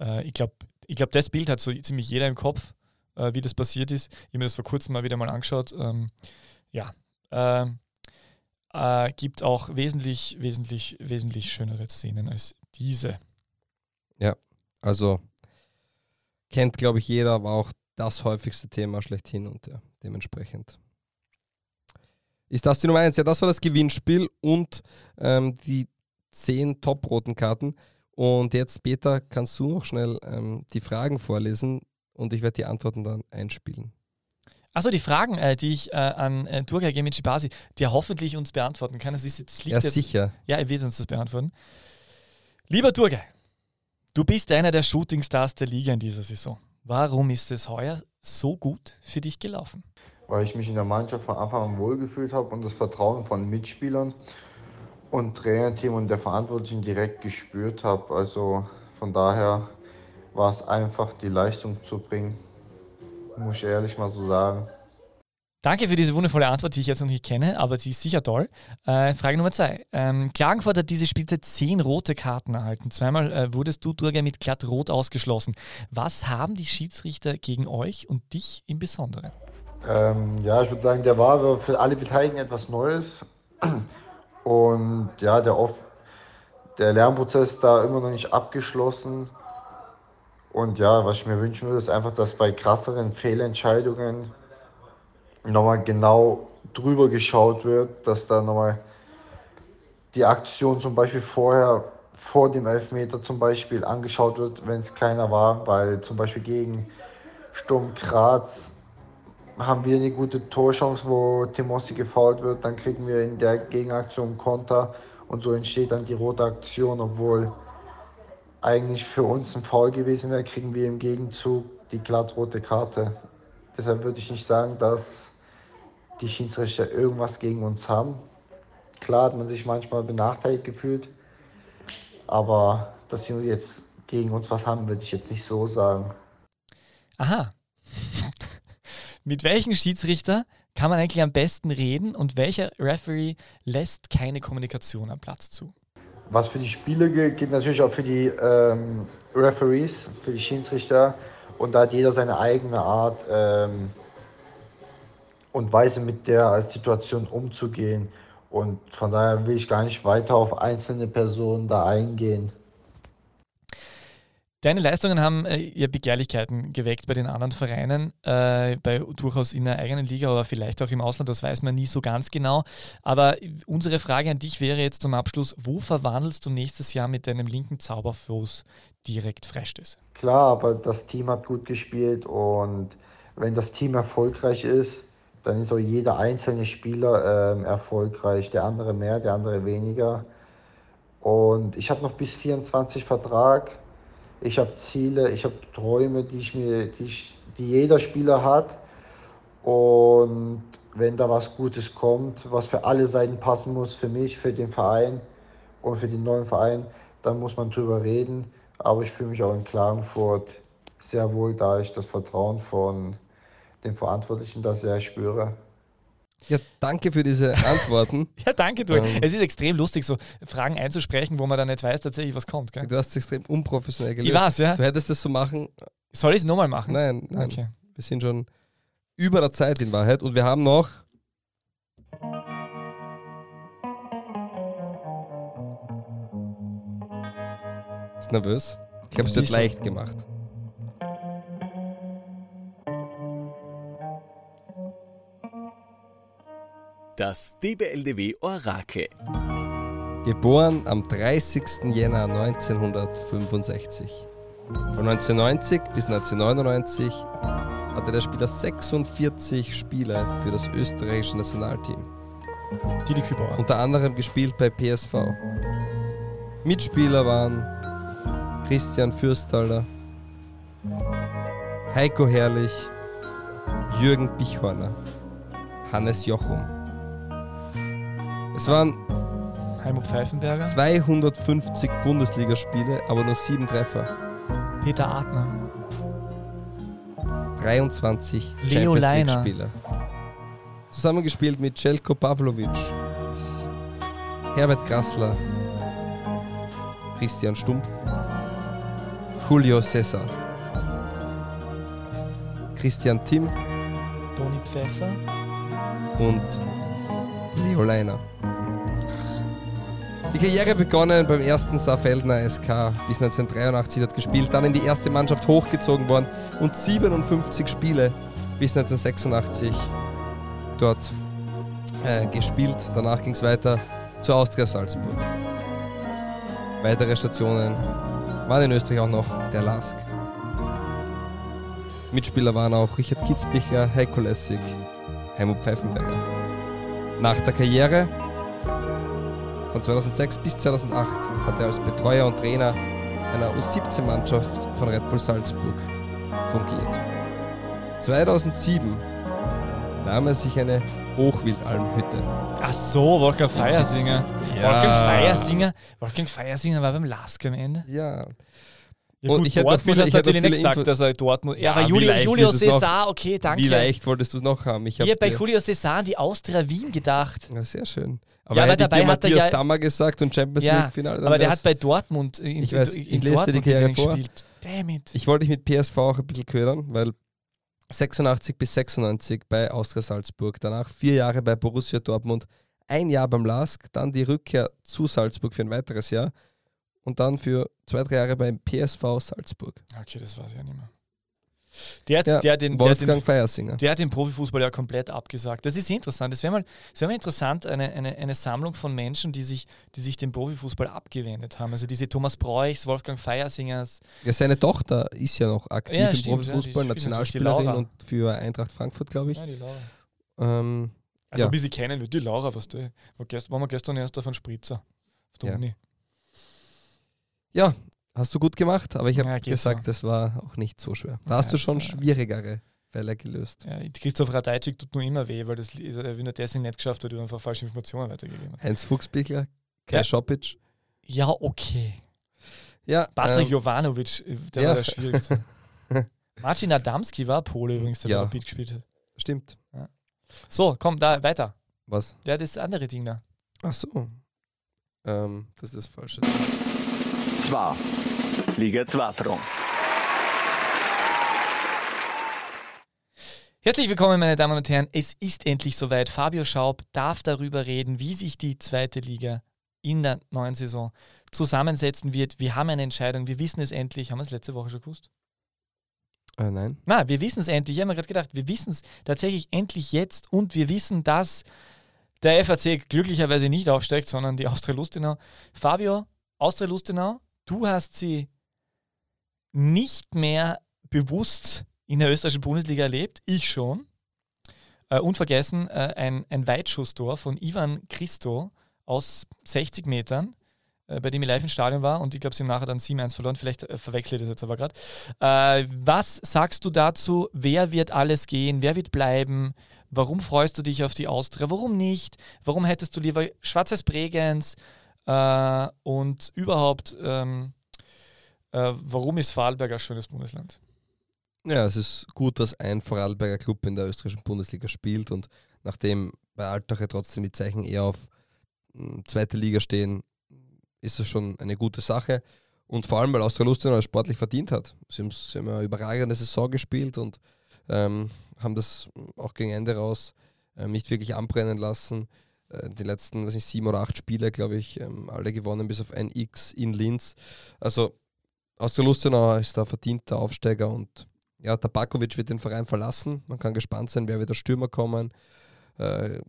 Äh, ich glaube, ich glaub, das Bild hat so ziemlich jeder im Kopf, äh, wie das passiert ist. Ich habe mir das vor kurzem mal wieder mal angeschaut. Ähm, ja, ähm, äh, gibt auch wesentlich, wesentlich, wesentlich schönere Szenen als diese. Also kennt, glaube ich, jeder, war auch das häufigste Thema schlechthin und ja, dementsprechend. Ist das die Nummer 1? Ja, das war das Gewinnspiel und ähm, die 10 top-roten Karten. Und jetzt, Peter, kannst du noch schnell ähm, die Fragen vorlesen und ich werde die Antworten dann einspielen. Achso, die Fragen, äh, die ich äh, an äh, Turgay Gemici Basi, die er hoffentlich uns beantworten kann. Das, ist, das liegt Ja, jetzt, sicher. Ja, er wird uns das beantworten. Lieber Turgay, du bist einer der Shootingstars der Liga in dieser Saison. Warum ist es heuer so gut für dich gelaufen? weil ich mich in der Mannschaft von Anfang an wohlgefühlt habe und das Vertrauen von Mitspielern und Trainerteam und der Verantwortlichen direkt gespürt habe. Also von daher war es einfach, die Leistung zu bringen, muss ich ehrlich mal so sagen. Danke für diese wundervolle Antwort, die ich jetzt noch nicht kenne, aber die ist sicher toll. Äh, Frage Nummer zwei. Ähm, Klagenfurt hat diese Spielzeit zehn rote Karten erhalten. Zweimal äh, wurdest du, Turgay, mit glatt rot ausgeschlossen. Was haben die Schiedsrichter gegen euch und dich im Besonderen? Ähm, ja, ich würde sagen, der war für alle Beteiligten etwas Neues. Und ja, der, Off der Lernprozess da immer noch nicht abgeschlossen. Und ja, was ich mir wünschen würde, ist einfach, dass bei krasseren Fehlentscheidungen nochmal genau drüber geschaut wird, dass da nochmal die Aktion zum Beispiel vorher, vor dem Elfmeter zum Beispiel angeschaut wird, wenn es keiner war, weil zum Beispiel gegen Sturm Graz haben wir eine gute Torchance, wo Timossi gefault wird, dann kriegen wir in der Gegenaktion Konter und so entsteht dann die rote Aktion, obwohl eigentlich für uns ein Foul gewesen wäre, kriegen wir im Gegenzug die glattrote Karte. Deshalb würde ich nicht sagen, dass die Schiedsrichter irgendwas gegen uns haben. Klar hat man sich manchmal benachteiligt gefühlt, aber dass sie jetzt gegen uns was haben, würde ich jetzt nicht so sagen. Aha. Mit welchem Schiedsrichter kann man eigentlich am besten reden und welcher Referee lässt keine Kommunikation am Platz zu? Was für die Spieler gilt, gilt natürlich auch für die ähm, Referees, für die Schiedsrichter. Und da hat jeder seine eigene Art ähm, und Weise, mit der Situation umzugehen. Und von daher will ich gar nicht weiter auf einzelne Personen da eingehen. Deine Leistungen haben äh, ja Begehrlichkeiten geweckt bei den anderen Vereinen, äh, bei durchaus in der eigenen Liga, aber vielleicht auch im Ausland, das weiß man nie so ganz genau. Aber unsere Frage an dich wäre jetzt zum Abschluss, wo verwandelst du nächstes Jahr mit deinem linken Zauberfuß direkt Freistöße? Klar, aber das Team hat gut gespielt und wenn das Team erfolgreich ist, dann ist auch jeder einzelne Spieler ähm, erfolgreich. Der andere mehr, der andere weniger. Und ich habe noch bis 24 Vertrag. Ich habe Ziele, ich habe Träume, die, ich mir, die, ich, die jeder Spieler hat. Und wenn da was Gutes kommt, was für alle Seiten passen muss, für mich, für den Verein und für den neuen Verein, dann muss man drüber reden. Aber ich fühle mich auch in Klagenfurt sehr wohl, da ich das Vertrauen von den Verantwortlichen da sehr spüre. Ja, danke für diese Antworten. Ja, danke, du. Ähm. es ist extrem lustig, so Fragen einzusprechen, wo man dann nicht weiß tatsächlich, was kommt. Gell? Du hast es extrem unprofessionell gelöst. Ich weiß, ja. Du hättest das so machen. Soll ich es nochmal machen? Nein, nein. Okay. Wir sind schon über der Zeit in Wahrheit und wir haben noch. Bist nervös? Ich habe es so. leicht gemacht. Das DBLDW Orakel. Geboren am 30. Jänner 1965. Von 1990 bis 1999 hatte der Spieler 46 Spiele für das österreichische Nationalteam. Didi Kübauer. Unter anderem gespielt bei PSV. Mitspieler waren Christian Fürstaller, Heiko Herrlich, Jürgen Bichhorner, Hannes Jochum. Es waren Heimo Pfeifenberger. 250 Bundesligaspiele, aber nur sieben Treffer. Peter Artner. 23 Leo Champions Leiner. League-Spiele. Zusammengespielt mit Celko Pavlovic, Herbert Grassler, Christian Stumpf, Julio Cesar, Christian Timm Toni Pfeffer. und Leo Leiner. Die Karriere begonnen beim ersten Saarfeldner SK bis 1983 dort gespielt, dann in die erste Mannschaft hochgezogen worden und 57 Spiele bis 1986 dort äh, gespielt. Danach ging es weiter zur Austria Salzburg. Weitere Stationen waren in Österreich auch noch der LASK. Mitspieler waren auch Richard Kitzbichler, Heiko Lessig, Heimo Pfeifenberger. Nach der Karriere von 2006 bis 2008 hat er als Betreuer und Trainer einer U17-Mannschaft von Red Bull Salzburg fungiert. 2007 nahm er sich eine Hochwildalmhütte. Ach so, Wolfgang Feiersinger. Ja. Wolfgang Feiersinger. Wolfgang Feiersinger war beim Lask am Ende. Ja, Ja, Und gut, ich hätte noch Dortmund viele- hast ich natürlich nicht gesagt, dass er Dortmund. Ja, Ja, aber wie Julio, Cesar, okay, danke. wie leicht wolltest du es noch haben? Ich Ich habe bei Julio Cesar an die Austria Wien gedacht. ja, sehr schön. Ja, Aber aber hätte ich dabei dir hat er ja- Sammer gesagt und Champions Ja, League Finale. aber der hat bei Dortmund in, Ich in, weiß, in ich lese dir die Dortmund Karriere denen vor. gespielt. Damn it. Ich wollte dich mit PSV auch ein bisschen ködern, weil 86 bis 96 bei Austria Salzburg, danach vier Jahre bei Borussia Dortmund, ein Jahr beim LASK, dann die Rückkehr zu Salzburg für ein weiteres Jahr und dann für zwei, drei Jahre beim PSV Salzburg. Okay, das weiß ich ja nicht mehr. Der hat, Ja, der, den, der, den, Feiersinger. der hat den Profifußball ja komplett abgesagt. Das ist interessant. Das wäre mal, das wär mal interessant, eine, eine, eine Sammlung von Menschen, die sich, die sich dem Profifußball abgewendet haben. Also diese Thomas Bräuchs, Wolfgang Feiersingers. Ja, seine Tochter ist ja noch aktiv Ja, im stimmt, ja, Profifußball, die Nationalspielerin und für Eintracht Frankfurt, glaube ich. Ja, die Laura. Ähm, Also Ja. ein bisschen kennen wir die Laura, was du. War, gest, waren wir gestern erst auf einen Spritzer. Auf der Ja. Uni. Ja, hast du gut gemacht, aber ich habe Ja, gesagt, so. das war auch nicht so schwer. Da Ja, hast du schon war- schwierigere Fälle gelöst. Ja, Christoph Radajczyk tut nur immer weh, weil das ist- er nur deswegen nicht geschafft, weil du einfach falsche Informationen weitergegeben hast. Heinz Fuchsbichler, Kai Ja. Schopic. Ja, okay. Ja, Patrick ähm, Jovanovic, äh, der ja. war der schwierigste. Marcin Adamski war Pole übrigens, der Ja. Rapid gespielt hat. stimmt. So, komm, da weiter. Was? Ja, das andere Ding da. Ach so. Ähm, das ist das Falsche. Zwar. Liga 2 Front. Herzlich willkommen, meine Damen und Herren. Es ist endlich soweit. Fabio Schaub darf darüber reden, wie sich die zweite Liga in der neuen Saison zusammensetzen wird. Wir haben eine Entscheidung. Wir wissen es endlich. Haben wir es letzte Woche schon gewusst? Äh, nein. Na, wir wissen es endlich. Ich habe mir gerade gedacht, wir wissen es tatsächlich endlich jetzt und wir wissen, dass der FAC glücklicherweise nicht aufsteigt, sondern die Austria Lustenau. Fabio, Austria Lustenau, du hast sie nicht mehr bewusst in der österreichischen Bundesliga erlebt. Ich schon. Äh, unvergessen äh, ein, ein Weitschusstor von Ivan Christo aus 60 Metern, äh, bei dem ich live im Stadion war und ich glaube, sie haben nachher dann 7-1 verloren. Vielleicht äh, verwechsle ich das jetzt aber gerade. Äh, was sagst du dazu? Wer wird alles gehen? Wer wird bleiben? Warum freust du dich auf die Austria? Warum nicht? Warum hättest du lieber Schwarzes Bregenz? Äh, und überhaupt, ähm, äh, warum ist Vorarlberg ein schönes Bundesland? Ja, es ist gut, dass ein Vorarlberger Club in der österreichischen Bundesliga spielt und nachdem bei Altache trotzdem die Zeichen eher auf mh, zweite Liga stehen, ist es schon eine gute Sache. Und vor allem, weil Austria Lustenau es sportlich verdient hat. Sie haben, sie haben eine überragende Saison gespielt und ähm, haben das auch gegen Ende raus ähm, nicht wirklich anbrennen lassen. Äh, die letzten, weiß nicht, sieben oder acht Spiele, glaube ich, ähm, alle gewonnen, bis auf ein X in Linz. Also Austria Lustenau ist da verdienter Aufsteiger und ja, Tabakovic wird den Verein verlassen. Man kann gespannt sein, wer wird der Stürmer kommen. Äh,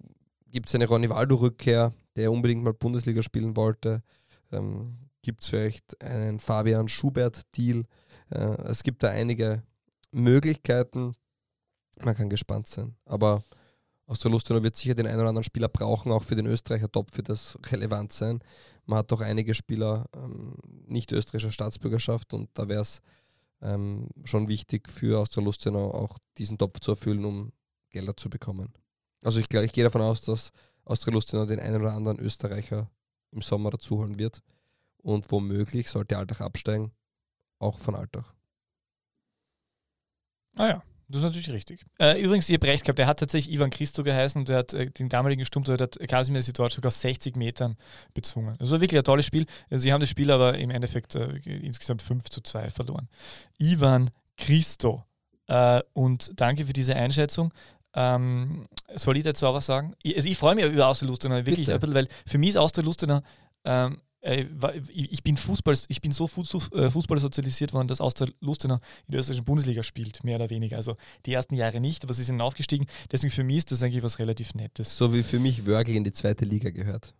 gibt es eine Ronny Waldo-Rückkehr, der unbedingt mal Bundesliga spielen wollte? Ähm, gibt es vielleicht einen Fabian Schubert-Deal? Äh, es gibt da einige Möglichkeiten. Man kann gespannt sein. Aber aus der Lustenau wird sicher den einen oder anderen Spieler brauchen, auch für den Österreicher Top wird das relevant sein. Man hat doch einige Spieler ähm, nicht österreichischer Staatsbürgerschaft und da wäre es ähm, schon wichtig für Austria Lustenau auch diesen Topf zu erfüllen, um Gelder zu bekommen. Also ich, ich gehe davon aus, dass Austria Lustenau den einen oder anderen Österreicher im Sommer dazuholen wird und womöglich sollte Alltag absteigen, auch von Alltag. Ah ja, das ist natürlich richtig. Äh, übrigens, ihr habt recht gehabt, der hat tatsächlich Ivan Christo geheißen und der hat äh, den damaligen Sturmtor, hat Kasimir Sidorczuk aus 60 Metern bezwungen. Also wirklich ein tolles Spiel. Also sie haben das Spiel aber im Endeffekt äh, insgesamt 5 zu 2 verloren. Ivan Christo. Äh, und danke für diese Einschätzung. Ähm, soll ich dazu auch was sagen? Ich, also ich freue mich über Austerlustenau, wirklich Bitte. weil für mich ist Austerlustenau ähm, äh, ich bin Fußball, ich bin so äh, Fußball sozialisiert worden, dass Austria Lustenau in der österreichischen Bundesliga spielt, mehr oder weniger. Also die ersten Jahre nicht, aber sie sind aufgestiegen. Deswegen für mich ist das eigentlich was relativ Nettes. So wie für mich Wörgl in die zweite Liga gehört.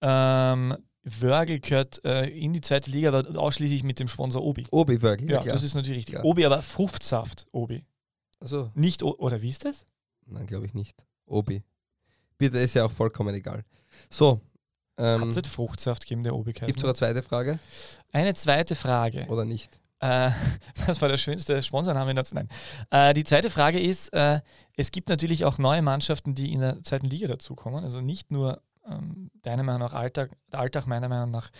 Ähm, Wörgl gehört äh, in die zweite Liga, aber ausschließlich mit dem Sponsor Obi. Obi Wörgl, ja, das ist natürlich richtig. Klar. Obi, aber Fruchtsaft Obi. Also, Nicht, o oder wie ist das? nein, glaube ich nicht. Obi. Bitte, ist ja auch vollkommen egal. So, ähm, Hat es nicht Fruchtsaft gegeben, der Obi gibt es noch eine zweite Frage Eine zweite Frage. oder nicht? Äh, das war der schönste Sponsorname in der Nein. Äh, die zweite Frage ist: äh, Es gibt natürlich auch neue Mannschaften, die in der zweiten Liga dazukommen. Also nicht nur ähm, deiner Meinung nach Alltag, Alltag meiner Meinung nach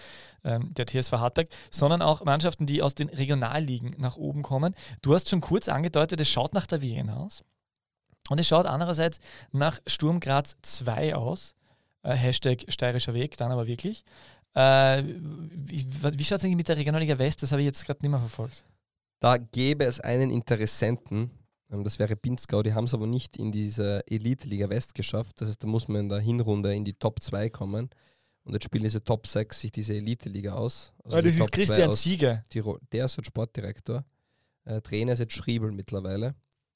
ähm, der TSV Hartberg, sondern auch Mannschaften, die aus den Regionalligen nach oben kommen. Du hast schon kurz angedeutet, es schaut nach der Vienna aus. Und es schaut andererseits nach Sturm Graz 2 aus. Äh, Hashtag steirischer Weg, dann aber wirklich. Äh, wie wie schaut es eigentlich mit der Regionalliga West? Das habe ich jetzt gerade nicht mehr verfolgt. Da gäbe es einen Interessenten, ähm, das wäre Pinzgau, die haben es aber nicht in diese Elite-Liga West geschafft. Das heißt, da muss man in der Hinrunde in die Top 2 kommen. Und jetzt spielen diese Top 6 sich diese Elite-Liga aus. Also Ah, das ist Top 2 Christian. Tirol. Der ist jetzt Sportdirektor. Äh, Trainer ist jetzt Schriebel mittlerweile.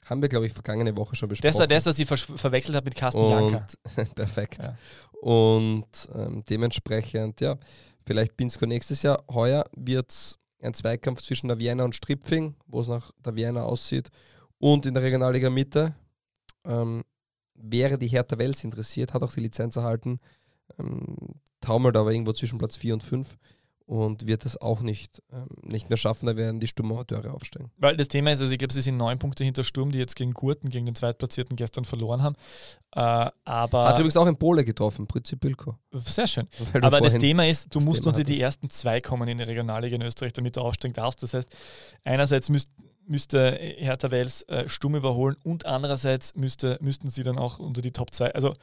Haben wir, glaube ich, vergangene Woche schon besprochen. Das war das, was ich versch- verwechselt habe mit Carsten Janka. Und perfekt. Ja. Und ähm, dementsprechend, ja, vielleicht Pinsko nächstes Jahr. Heuer wird es ein Zweikampf zwischen der Vienna und Stripfing, wo es nach der Vienna aussieht. Und in der Regionalliga Mitte ähm, wäre die Hertha Wels interessiert, hat auch die Lizenz erhalten, ähm, taumelt aber irgendwo zwischen Platz 4 und 5 und wird es auch nicht, ähm, nicht mehr schaffen. Da werden die Sturmamateure aufsteigen. Weil das Thema ist, also ich glaube, sie sind neun Punkte hinter Sturm, die jetzt gegen Gurten, gegen den Zweitplatzierten gestern verloren haben. Äh, aber Hat übrigens auch ein Pole getroffen, Pritzi Bilko. sehr schön. Aber das Thema ist, du das musst Thema unter die ersten zwei kommen in der Regionalliga in Österreich, damit du aufsteigen darfst. Das heißt, einerseits müsst, müsste Hertha Wels äh, Stumm überholen und andererseits müsste, müssten sie dann auch unter die Top 2. Also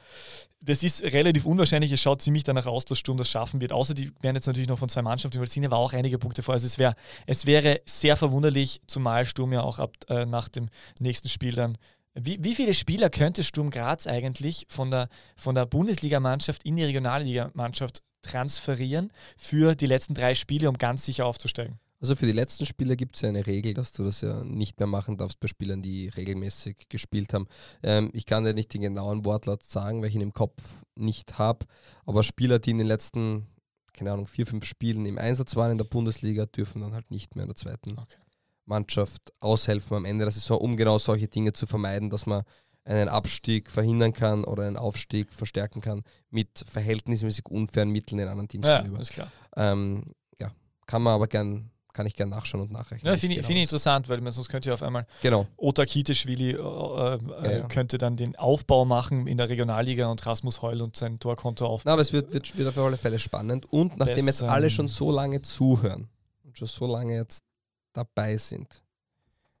das ist relativ unwahrscheinlich. Es schaut ziemlich danach aus, dass Sturm das schaffen wird. Außer die werden jetzt natürlich noch von zwei Mannschaften, weil Sine war auch einige Punkte vor. Also es, wär, es wäre sehr verwunderlich, zumal Sturm ja auch ab, äh, nach dem nächsten Spiel dann wie, wie viele Spieler könnte Sturm Graz eigentlich von der, von der Bundesligamannschaft in die Regionalligamannschaft transferieren für die letzten drei Spiele, um ganz sicher aufzusteigen? Also für die letzten Spiele gibt es ja eine Regel, dass du das ja nicht mehr machen darfst bei Spielern, die regelmäßig gespielt haben. Ähm, ich kann dir nicht den genauen Wortlaut sagen, weil ich ihn im Kopf nicht habe, aber Spieler, die in den letzten, keine Ahnung, vier, fünf Spielen im Einsatz waren in der Bundesliga, dürfen dann halt nicht mehr in der zweiten Okay. Mannschaft aushelfen am Ende der Saison, um genau solche Dinge zu vermeiden, dass man einen Abstieg verhindern kann oder einen Aufstieg verstärken kann mit verhältnismäßig unfairen Mitteln den anderen Teams Ja, gegenüber. ist klar. Ähm, ja, kann man aber gern, kann ich gern nachschauen und nachrechnen. Ja, finde ich, genau finde ich interessant, weil man sonst könnte ja auf einmal Genau. Ota Kiteschwili äh, äh, Ja, ja. könnte dann den Aufbau machen in der Regionalliga und Rasmus Heul und sein Torkonto auf. Na, aber es wird, wird, wird auf alle Fälle spannend. Und nachdem jetzt Besser. alle schon so lange zuhören und schon so lange jetzt dabei sind,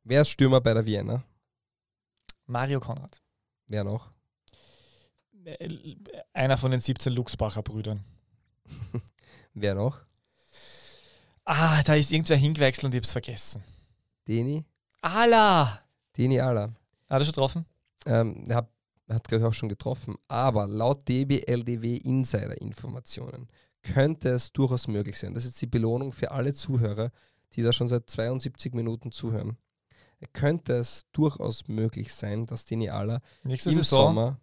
wer ist Stürmer bei der Vienna? Mario Konrad. Wer noch? Äh, Einer von den 17 Luxbacher Brüdern. Wer noch? Ah, da ist irgendwer hingewechselt und ich hab's vergessen. Deni? Ala! Deni Ala. Hat er schon getroffen? Ähm, er hat, hat glaube ich, auch schon getroffen. Aber laut DBLDW Insider-Informationen könnte es durchaus möglich sein. Das ist jetzt die Belohnung für alle Zuhörer, die da schon seit 72 Minuten zuhören. Könnte es durchaus möglich sein, dass Deni Ala Nächste im Saison. Sommer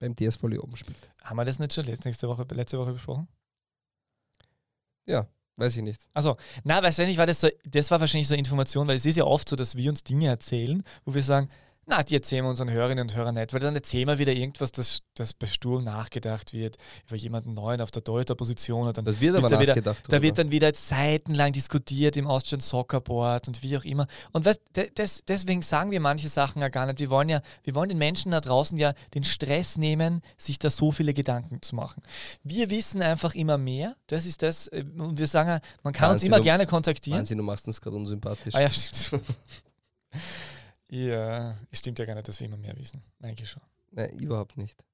beim DSV Leoben spielt. Haben wir das nicht schon letzte Woche, letzte Woche besprochen? Ja, weiß ich nicht. Also, na, wahrscheinlich war das so, das war wahrscheinlich so eine Information, weil es ist ja oft so, dass wir uns Dinge erzählen, wo wir sagen, na, die erzählen wir unseren Hörerinnen und Hörern nicht, weil dann erzählen wir wieder irgendwas, das, das bei Sturm nachgedacht wird, über jemanden neuen auf der dann Das wird aber da wieder, nachgedacht. Da drüber. wird dann wieder seitenlang diskutiert im Austrian Soccer Board und wie auch immer. Und weißt, de- des, deswegen sagen wir manche Sachen ja gar nicht. Wir wollen ja, wir wollen den Menschen da draußen ja den Stress nehmen, sich da so viele Gedanken zu machen. Wir wissen einfach immer mehr. Das ist das. äh, Und wir sagen ja, man kann uns Wahnsinn, immer du- gerne kontaktieren. Wahnsinn, du machst uns gerade unsympathisch. Ah ja, stimmt. ja, es stimmt ja gar nicht, dass wir immer mehr wissen. Eigentlich schon. Nein, überhaupt nicht.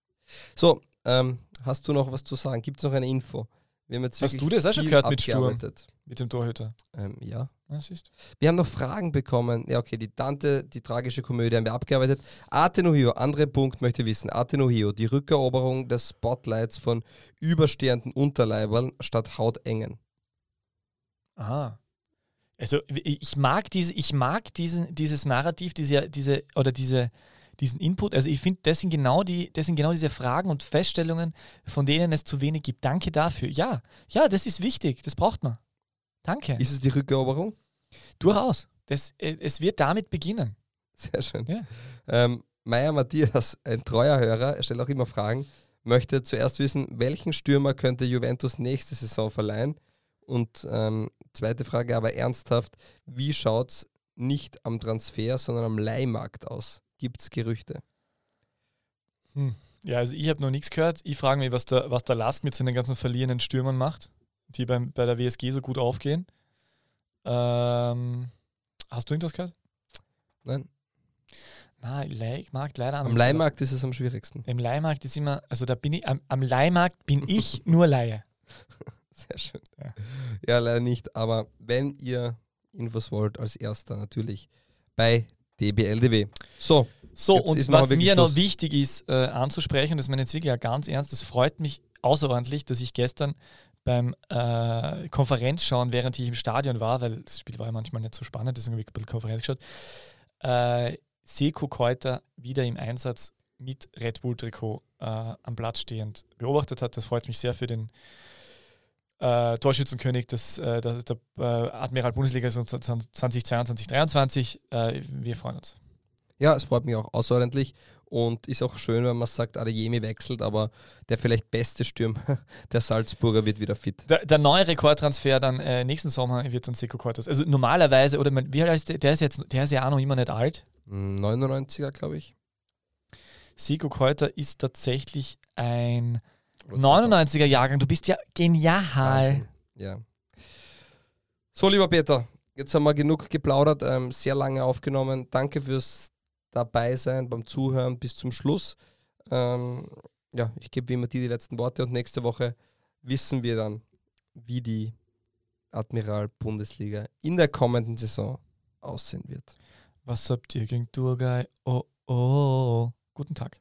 So, ähm, hast du noch was zu sagen? Gibt es noch eine Info? Wir haben jetzt Hast du das auch schon gehört mit Sturm? Mit dem Torhüter. Ähm, ja. Ja, siehst du? Wir haben noch Fragen bekommen. Ja, okay, die Tante, die tragische Komödie haben wir abgearbeitet. Arte no Hio, andere Punkt möchte wissen. Arte no Hio, die Rückeroberung des Spotlights von überstehenden Unterleibern statt Hautengen. Aha. Also ich mag diese, ich mag diesen, dieses Narrativ, diese, diese, oder diese, diesen Input. Also ich finde, das sind genau die, das sind genau diese Fragen und Feststellungen, von denen es zu wenig gibt. Danke dafür. Ja, ja, das ist wichtig. Das braucht man. Danke. Ist es die Rückeroberung? Durchaus. Das, äh, es wird damit beginnen. Sehr schön. Ja. Ähm, Meier Matthias, ein treuer Hörer, er stellt auch immer Fragen, möchte zuerst wissen, welchen Stürmer könnte Juventus nächste Saison verleihen? Und ähm, zweite Frage aber ernsthaft, wie schaut es nicht am Transfer, sondern am Leihmarkt aus? Gibt es Gerüchte? Ja, also ich habe noch nichts gehört. Ich frage mich, was der, was der Lask mit seinen ganzen verlierenden Stürmern macht, die beim, bei der WSG so gut aufgehen. Ähm, hast du irgendwas gehört? Nein? Nein, Leihmarkt leider Am. Leihmarkt ist es am schwierigsten. Im Leihmarkt ist immer, also da bin ich, am, am Leihmarkt bin ich nur Laie. Sehr schön. Ja. Ja. leider nicht. Aber wenn ihr Infos wollt, als erster natürlich bei DBLDW. So, So, und was mir noch Schluss. wichtig ist äh, anzusprechen, das meine jetzt wirklich ganz ernst, das freut mich außerordentlich, dass ich gestern beim äh, Konferenz schauen, während ich im Stadion war, weil das Spiel war ja manchmal nicht so spannend, deswegen habe ich ein bisschen Konferenz geschaut, äh, Seko Keuter wieder im Einsatz mit Red Bull-Trikot äh, am Platz stehend beobachtet hat. Das freut mich sehr für den äh, Torschützenkönig des, äh, der, der äh, Admiral Bundesliga 2022, 2023. Äh, wir freuen uns. Ja, es freut mich auch außerordentlich und ist auch schön, wenn man sagt, Adeyemi wechselt, aber der vielleicht beste Stürmer der Salzburger wird wieder fit. Der, der neue Rekordtransfer dann äh, nächsten Sommer wird dann Seko Keutas. Also normalerweise, oder man, wie alt ist der? Der ist jetzt, der ist ja auch noch immer nicht alt. Hm, 99er, glaube ich. Seko Keuter ist tatsächlich ein 99er Jahrgang. Du bist ja genial. Wahnsinn. Ja. So, lieber Peter, jetzt haben wir genug geplaudert, ähm, sehr lange aufgenommen. Danke fürs Dabeisein, beim Zuhören bis zum Schluss. Ähm, ja, ich gebe wie immer dir die letzten Worte und nächste Woche wissen wir dann, wie die Admiral Bundesliga in der kommenden Saison aussehen wird. Was habt ihr gegen Turgay? Oh, oh. Guten Tag.